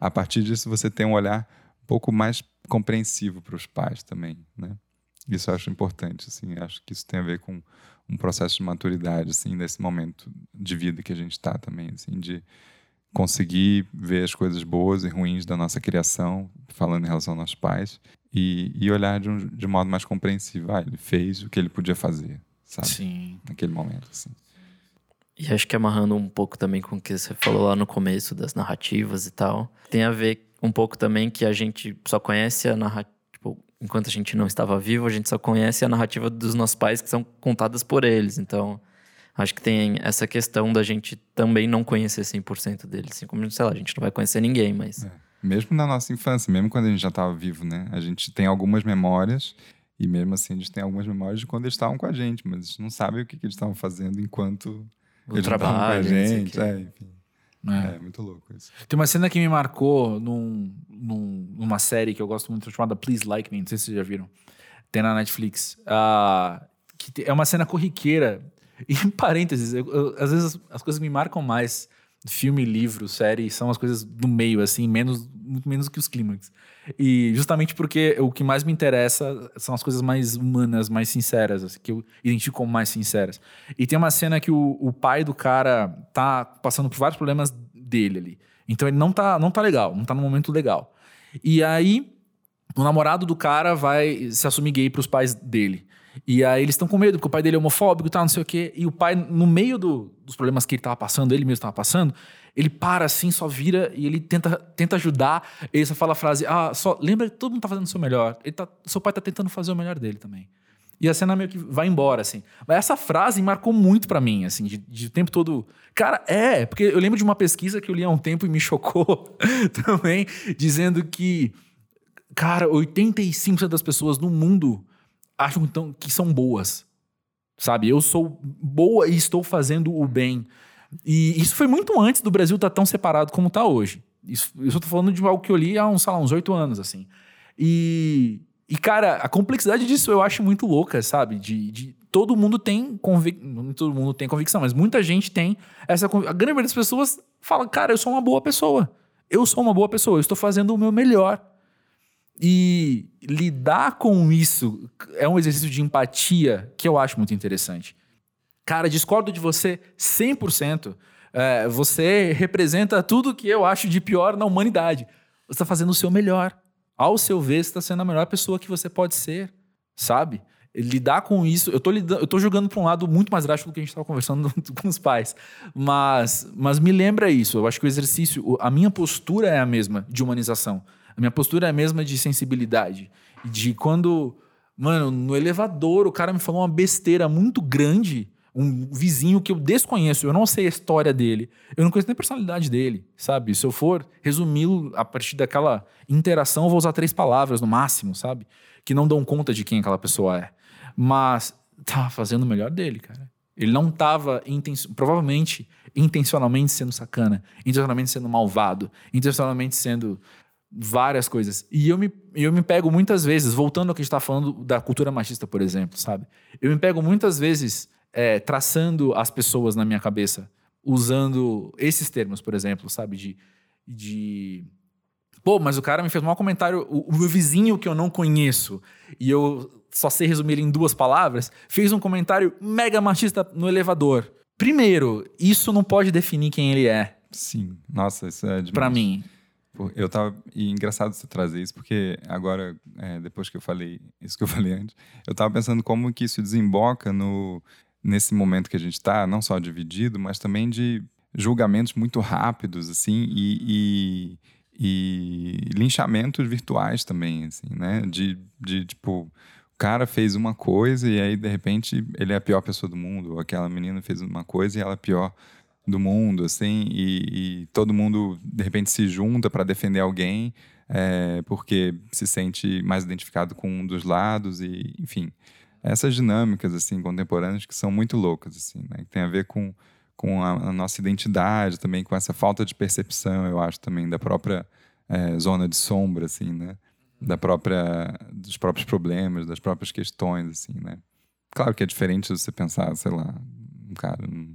a partir disso você tem um olhar um pouco mais compreensivo para os pais também, né? Isso eu acho importante, assim, acho que isso tem a ver com um processo de maturidade, assim, nesse momento de vida que a gente está também, assim, de conseguir ver as coisas boas e ruins da nossa criação, falando em relação aos nossos pais, e, e olhar de, um, de modo mais compreensivo. Ah, ele fez o que ele podia fazer, sabe?
Sim.
Naquele momento, assim.
E acho que amarrando um pouco também com o que você falou lá no começo das narrativas e tal, tem a ver um pouco também que a gente só conhece a narrativa. Enquanto a gente não estava vivo, a gente só conhece a narrativa dos nossos pais que são contadas por eles. Então, acho que tem essa questão da gente também não conhecer 100% deles. Assim como, sei lá, a gente não vai conhecer ninguém, mas.
É. Mesmo na nossa infância, mesmo quando a gente já estava vivo, né? A gente tem algumas memórias, e mesmo assim a gente tem algumas memórias de quando eles estavam com a gente, mas a gente não sabe o que, que eles estavam fazendo enquanto
O
eles não estavam com a
trabalho,
gente. É, enfim.
É.
É, muito louco isso.
Tem uma cena que me marcou num, num- numa série que eu gosto muito chamada Please Like Me, não sei se vocês já viram. Tem na Netflix. Ah, que é uma cena corriqueira. *laughs* E em parênteses, eu- eu- às vezes as, as coisas me marcam mais. Filme, livro, série, são as coisas do meio, assim, menos, muito menos que os clímax. E justamente porque o que mais me interessa são as coisas mais humanas, mais sinceras, assim, que eu identifico como mais sinceras. E tem uma cena que o, o pai do cara tá passando por vários problemas dele ali. Então ele não tá, não tá legal, não tá num momento legal. E aí o namorado do cara vai se assumir gay pros pais dele. E aí eles estão com medo, porque o pai dele é homofóbico e tal, não sei o quê. E o pai, no meio do- dos problemas que ele tava passando, ele mesmo tava passando, ele para assim, só vira e ele tenta, tenta ajudar. Ele só fala a frase: Ah, só lembra que todo mundo tá fazendo o seu melhor. Ele tá, seu pai tá tentando fazer o melhor dele também. E a cena meio que vai embora, assim. Mas essa frase marcou muito pra mim, assim, de, de tempo todo. Cara, é, porque eu lembro de uma pesquisa que eu li há um tempo e me chocou *laughs* também, dizendo que, cara, 85% das pessoas no mundo acham então, que são boas. Sabe? Eu sou boa e estou fazendo o bem. E isso foi muito antes do Brasil estar tão separado como está hoje. Isso, eu tô falando de algo que eu li há uns, sei lá, uns oito anos, assim. E, e, cara, a complexidade disso eu acho muito louca, sabe? De, de todo mundo tem convicção. Todo mundo tem convicção, mas muita gente tem essa A grande maioria das pessoas fala, cara, eu sou uma boa pessoa. Eu sou uma boa pessoa, eu estou fazendo o meu melhor. E lidar com isso é um exercício de empatia que eu acho muito interessante. Cara, discordo de você 100%. É, você representa tudo que eu acho de pior na humanidade. Você está fazendo o seu melhor. Ao seu ver, você está sendo a melhor pessoa que você pode ser, sabe? Lidar com isso, eu tô jogando para um lado muito mais drástico do que a gente estava conversando *laughs* com os pais. Mas, mas me lembra isso. Eu acho que o exercício, a minha postura é a mesma de humanização. A minha postura é a mesma de sensibilidade. De quando, mano, no elevador o cara me falou uma besteira muito grande, um vizinho que eu desconheço, eu não sei a história dele, eu não conheço nem a personalidade dele, sabe? Se eu for resumi-lo a partir daquela interação, eu vou usar três palavras no máximo, sabe? Que não dão conta de quem aquela pessoa é. Mas tava fazendo o melhor dele, cara. Ele não tava, inten- provavelmente, intencionalmente sendo sacana, intencionalmente sendo malvado, intencionalmente sendo várias coisas. E eu me, eu me pego muitas vezes, voltando ao que a gente está falando da cultura machista, por exemplo, sabe? Eu me pego muitas vezes é, traçando as pessoas na minha cabeça, usando esses termos, por exemplo, sabe? De. de Pô, mas o cara me fez um mau comentário, o, o meu vizinho que eu não conheço, e eu só sei resumir em duas palavras, fez um comentário mega machista no elevador. Primeiro, isso não pode definir quem ele é,
Sim. Nossa, isso é demais.
pra mim.
Pô, Eu tava. E engraçado você trazer isso, porque agora, é, depois que eu falei isso que eu *laughs* falei antes, eu tava pensando como que isso desemboca no, nesse momento que a gente tá, não só dividido, mas também de julgamentos muito rápidos, assim, e, e, e linchamentos virtuais também, assim, né? De, de tipo. Cara fez uma coisa e aí, de repente, ele é a pior pessoa do mundo. Ou aquela menina fez uma coisa e ela é a pior do mundo, assim, e, e todo mundo de repente se junta para defender alguém é, porque se sente mais identificado com um dos lados e, enfim, essas dinâmicas assim contemporâneas que são muito loucas, assim, né? Que tem a ver com com a, a nossa identidade também, com essa falta de percepção, eu acho também da própria é, zona de sombra, assim, né? Da própria dos próprios problemas, das próprias questões, assim, né? Claro que é diferente você pensar, sei lá, um cara, um-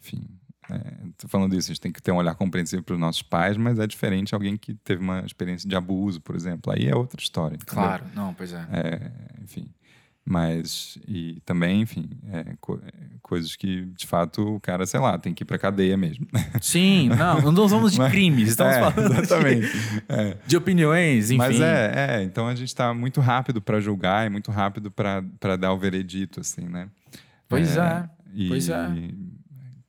enfim, é, tô falando isso, a gente tem que ter um olhar compreensivo para os nossos pais, mas é diferente alguém que teve uma experiência de abuso, por exemplo. Aí é outra história. entendeu?
não, pois é.
É, enfim. Mas, e também, enfim, é, co- é, coisas que, de fato, o cara, sei lá, tem que ir pra cadeia mesmo.
Sim, não, não somos de *laughs*
Mas-
crimes, estamos
É,
falando de-
exatamente. É.
De, opiniões, enfim.
Mas é, é, então a gente tá muito rápido para julgar e muito rápido para dar o veredito, assim, né?
Pois é,
E
pois é.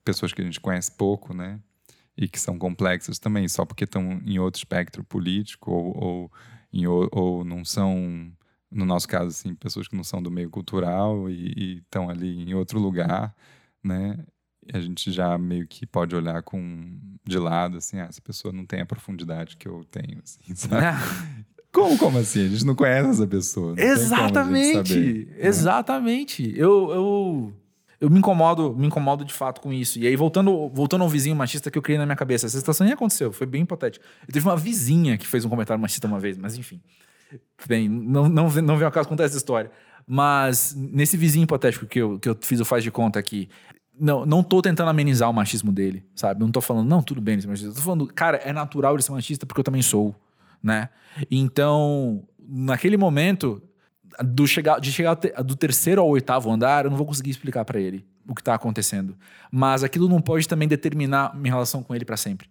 Pessoas que a gente conhece pouco, né? E que são complexas também, só porque estão em outro espectro político ou, ou, em, ou não são, no nosso caso, assim, pessoas que não são do meio cultural e estão ali em outro lugar, né? A gente já meio que pode olhar com de lado, assim, ah, essa pessoa não tem a profundidade que eu tenho, assim, *laughs* sabe? Como, como assim? A gente não conhece essa pessoa.
Exatamente,
saber, né?
exatamente. Eu, eu, eu me incomodo, me incomodo de fato com isso. E aí, voltando, voltando ao vizinho machista que eu criei na minha cabeça, essa situação nem aconteceu, foi bem hipotético. Eu teve uma vizinha que fez um comentário machista uma vez, mas enfim. Bem, não, não, não vem ao caso contar essa história. Mas nesse vizinho hipotético que eu, que eu fiz o faz de conta aqui, não, não tô tentando amenizar o machismo dele, sabe? Não tô falando, não, tudo bem ele ser machista. Eu tô falando, cara, é natural ele ser machista porque eu também sou, né? Então, naquele momento, do chegar, de chegar do terceiro ao oitavo andar, eu não vou conseguir explicar pra ele o que tá acontecendo. Mas aquilo não pode também determinar minha relação com ele pra sempre.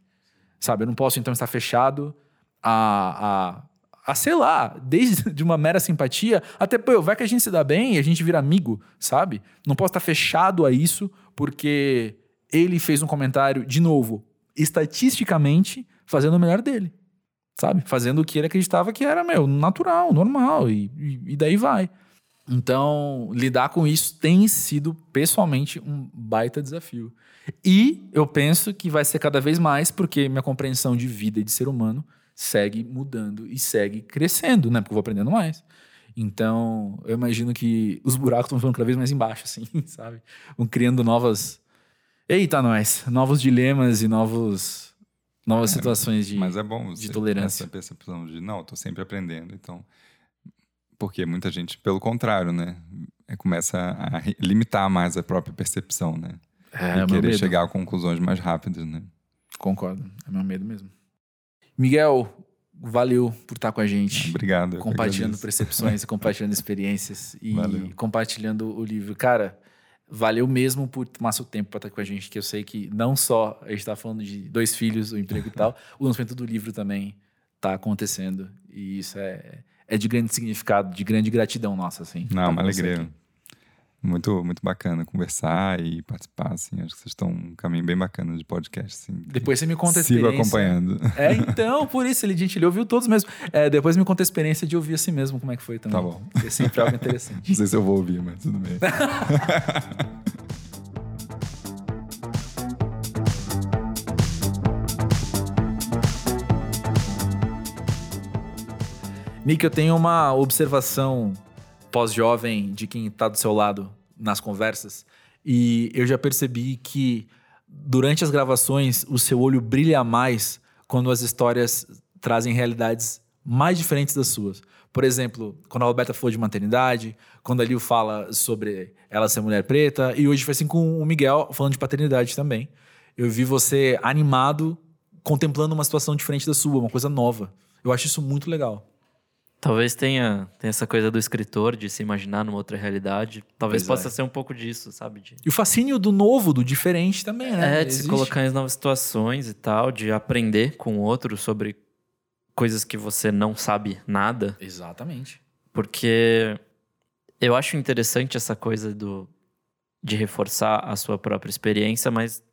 Sabe? Eu não posso então estar fechado a, a, a, sei lá, desde *laughs* de uma mera simpatia até, pô, vai que a gente se dá bem e a gente vira amigo, sabe? Não posso estar fechado a isso porque ele fez um comentário, de novo, estatisticamente, fazendo o melhor dele, sabe? Fazendo o que ele acreditava que era, meu, natural, normal, e, e, e daí vai. Então, lidar com isso tem sido, pessoalmente, um baita desafio. E eu penso que vai ser cada vez mais, porque minha compreensão de vida e de ser humano segue mudando e segue crescendo, né? Porque eu vou aprendendo mais. Então, eu imagino que os buracos estão ficando cada vez mais embaixo, *laughs* assim, sabe? Vão criando novas. Eita, nós! Novos dilemas e novos, novas
É,
situações de,
Mas é bom
de tolerância.
essa percepção de, não, eu tô sempre aprendendo, então... Porque muita gente, pelo contrário, né? É, Começa a limitar mais a própria percepção, né?
É,
e
é
querer
medo.
chegar a conclusões mais rápidas, né?
Concordo. É meu medo mesmo. Miguel, valeu por estar com a gente.
Obrigado.
compartilhando percepções e compartilhando *laughs* experiências e
Valeu.
compartilhando o livro. Cara, valeu mesmo por tomar seu tempo para estar com a gente, que eu sei que não só a gente está falando de dois filhos, o emprego e tal, *laughs* o lançamento do livro também está acontecendo. E isso é, é de grande significado, de grande gratidão nossa, assim.
Não, uma alegria.
aqui.
Muito, muito bacana conversar e participar, assim. Acho que vocês estão um caminho bem bacana de podcast, assim.
Depois você me conta a
Sigo
experiência.
acompanhando.
É, então, por isso, ele, gente, ele ouviu todos mesmo. É, depois me conta a experiência de ouvir assim mesmo, como é que foi também.
Tá bom.
É sempre algo interessante.
Não sei se eu vou ouvir, mas tudo bem. *laughs*
Nick, eu tenho uma observação pós-jovem de quem está do seu lado nas conversas. E eu já percebi que durante as gravações o seu olho brilha mais quando as histórias trazem realidades mais diferentes das suas. Por exemplo, quando a Roberta falou de maternidade, quando a Lil fala sobre ela ser mulher preta, e hoje foi assim com o Miguel falando de paternidade também. Eu vi você animado, contemplando uma situação diferente da sua, uma coisa nova. Eu acho isso muito legal.
Talvez tenha, tenha essa coisa do escritor de se imaginar numa outra realidade. Talvez
Pois
possa
é.
ser um pouco disso, sabe? De,
E o fascínio do novo, do diferente também, né?
é, de se
Existe.
colocar em novas situações e tal, de aprender com o outro sobre coisas que você não sabe nada.
Exatamente.
Porque eu acho interessante essa coisa do de reforçar a sua própria experiência, mas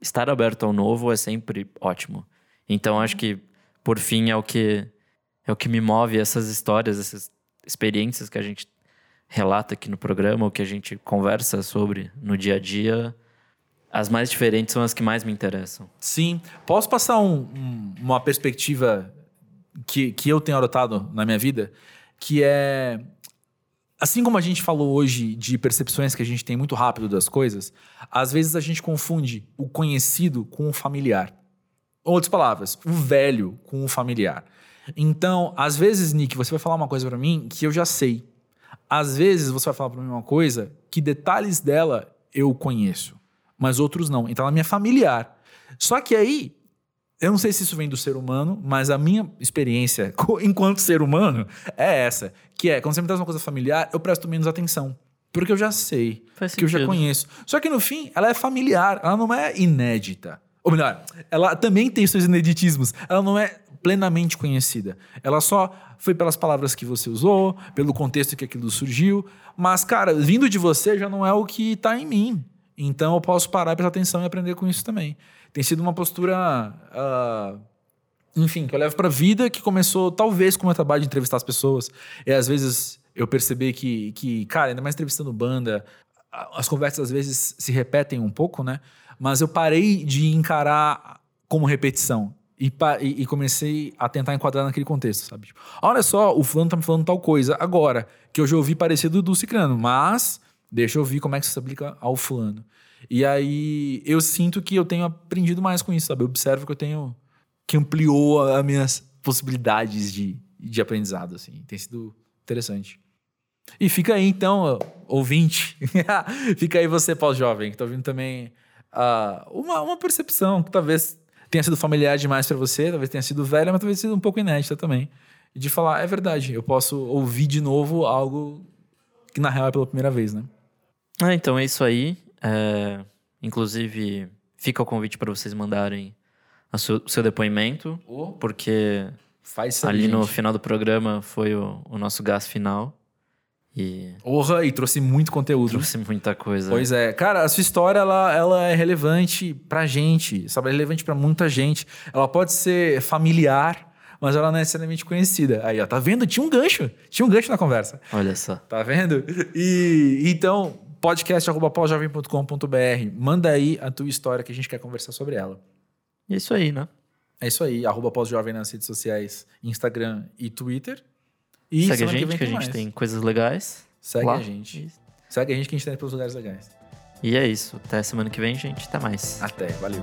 estar aberto ao novo é sempre ótimo. Então acho que por fim é o que é o que me move essas histórias, essas experiências que a gente relata aqui no programa, ou que a gente conversa sobre no dia a dia. As mais diferentes são as que mais me interessam.
Sim. Posso passar um- um- uma perspectiva que, que eu tenho adotado na minha vida? Que é. Assim como a gente falou hoje de percepções que a gente tem muito rápido das coisas, às vezes a gente confunde o conhecido com o familiar. Outras palavras, o velho com o familiar. Então, às vezes, Nick, você vai falar uma coisa pra mim que eu já sei. Às vezes você vai falar pra mim uma coisa que detalhes dela eu conheço, mas outros não. Então ela me é familiar. Só que aí, eu não sei se isso vem do ser humano, mas a minha experiência *laughs* enquanto ser humano é essa, que é, quando você me traz uma coisa familiar, eu presto menos atenção. Porque eu já sei,
Faz
que eu já conheço. Só que no fim, ela é familiar, ela não é inédita. Ou melhor, ela também tem seus ineditismos. Ela não é plenamente conhecida. Ela só foi pelas palavras que você usou, pelo contexto que aquilo surgiu. Mas, cara, vindo de você já não é o que tá em mim. Então eu posso parar e prestar atenção e aprender com isso também. Tem sido uma postura. ah, enfim, que eu levo pra vida, que começou talvez com o meu trabalho de entrevistar as pessoas. E às vezes eu percebi que, que, cara, ainda mais entrevistando banda, a- as conversas às vezes se repetem um pouco, né? Mas eu parei de encarar como repetição. E, e- comecei a tentar enquadrar naquele contexto, sabe? Tipo, olha só, o fulano tá me falando tal coisa agora, que eu já ouvi parecido do Cicrano, mas deixa eu ouvir como é que isso se aplica ao fulano. E aí eu sinto que eu tenho aprendido mais com isso, sabe? Eu observo que eu tenho que ampliou as minhas possibilidades de, de aprendizado, assim. Tem sido interessante. E fica aí, então, ouvinte. *laughs* fica aí você, pós-jovem, que tá ouvindo também ah, uma, uma percepção que talvez tenha sido familiar demais para você, talvez tenha sido velha, mas talvez tenha sido um pouco inédita também. E de falar, é verdade, eu posso ouvir de novo algo que na real é pela primeira vez, né?
Ah, então é isso aí. É, inclusive, fica o convite para vocês mandarem a seu- o seu depoimento, porque
isso aí,
Ali no
gente.
final do programa foi o, o nosso gás final. E
Orra, e trouxe muito conteúdo.
trouxe muita coisa.
Pois é. Cara, a sua história, ela, ela é relevante pra gente, sabe? É relevante pra muita gente. Ela pode ser familiar, mas ela não é necessariamente conhecida. Aí, ó, tá vendo? Tinha um gancho. Tinha um gancho na conversa.
Olha só.
Tá vendo? E então, podcast.paujovem.com.br. Manda aí a tua história que a gente quer conversar sobre ela.
E é isso aí, né?
É isso aí, arroba pós-jovem nas redes sociais, Instagram e Twitter. E
segue a gente,
que,
que a gente tem coisas legais.
Segue
lá.
a gente. Segue a gente que a gente tem pelos lugares legais.
E é isso. Até semana que vem, gente. Até mais.
Até. Valeu.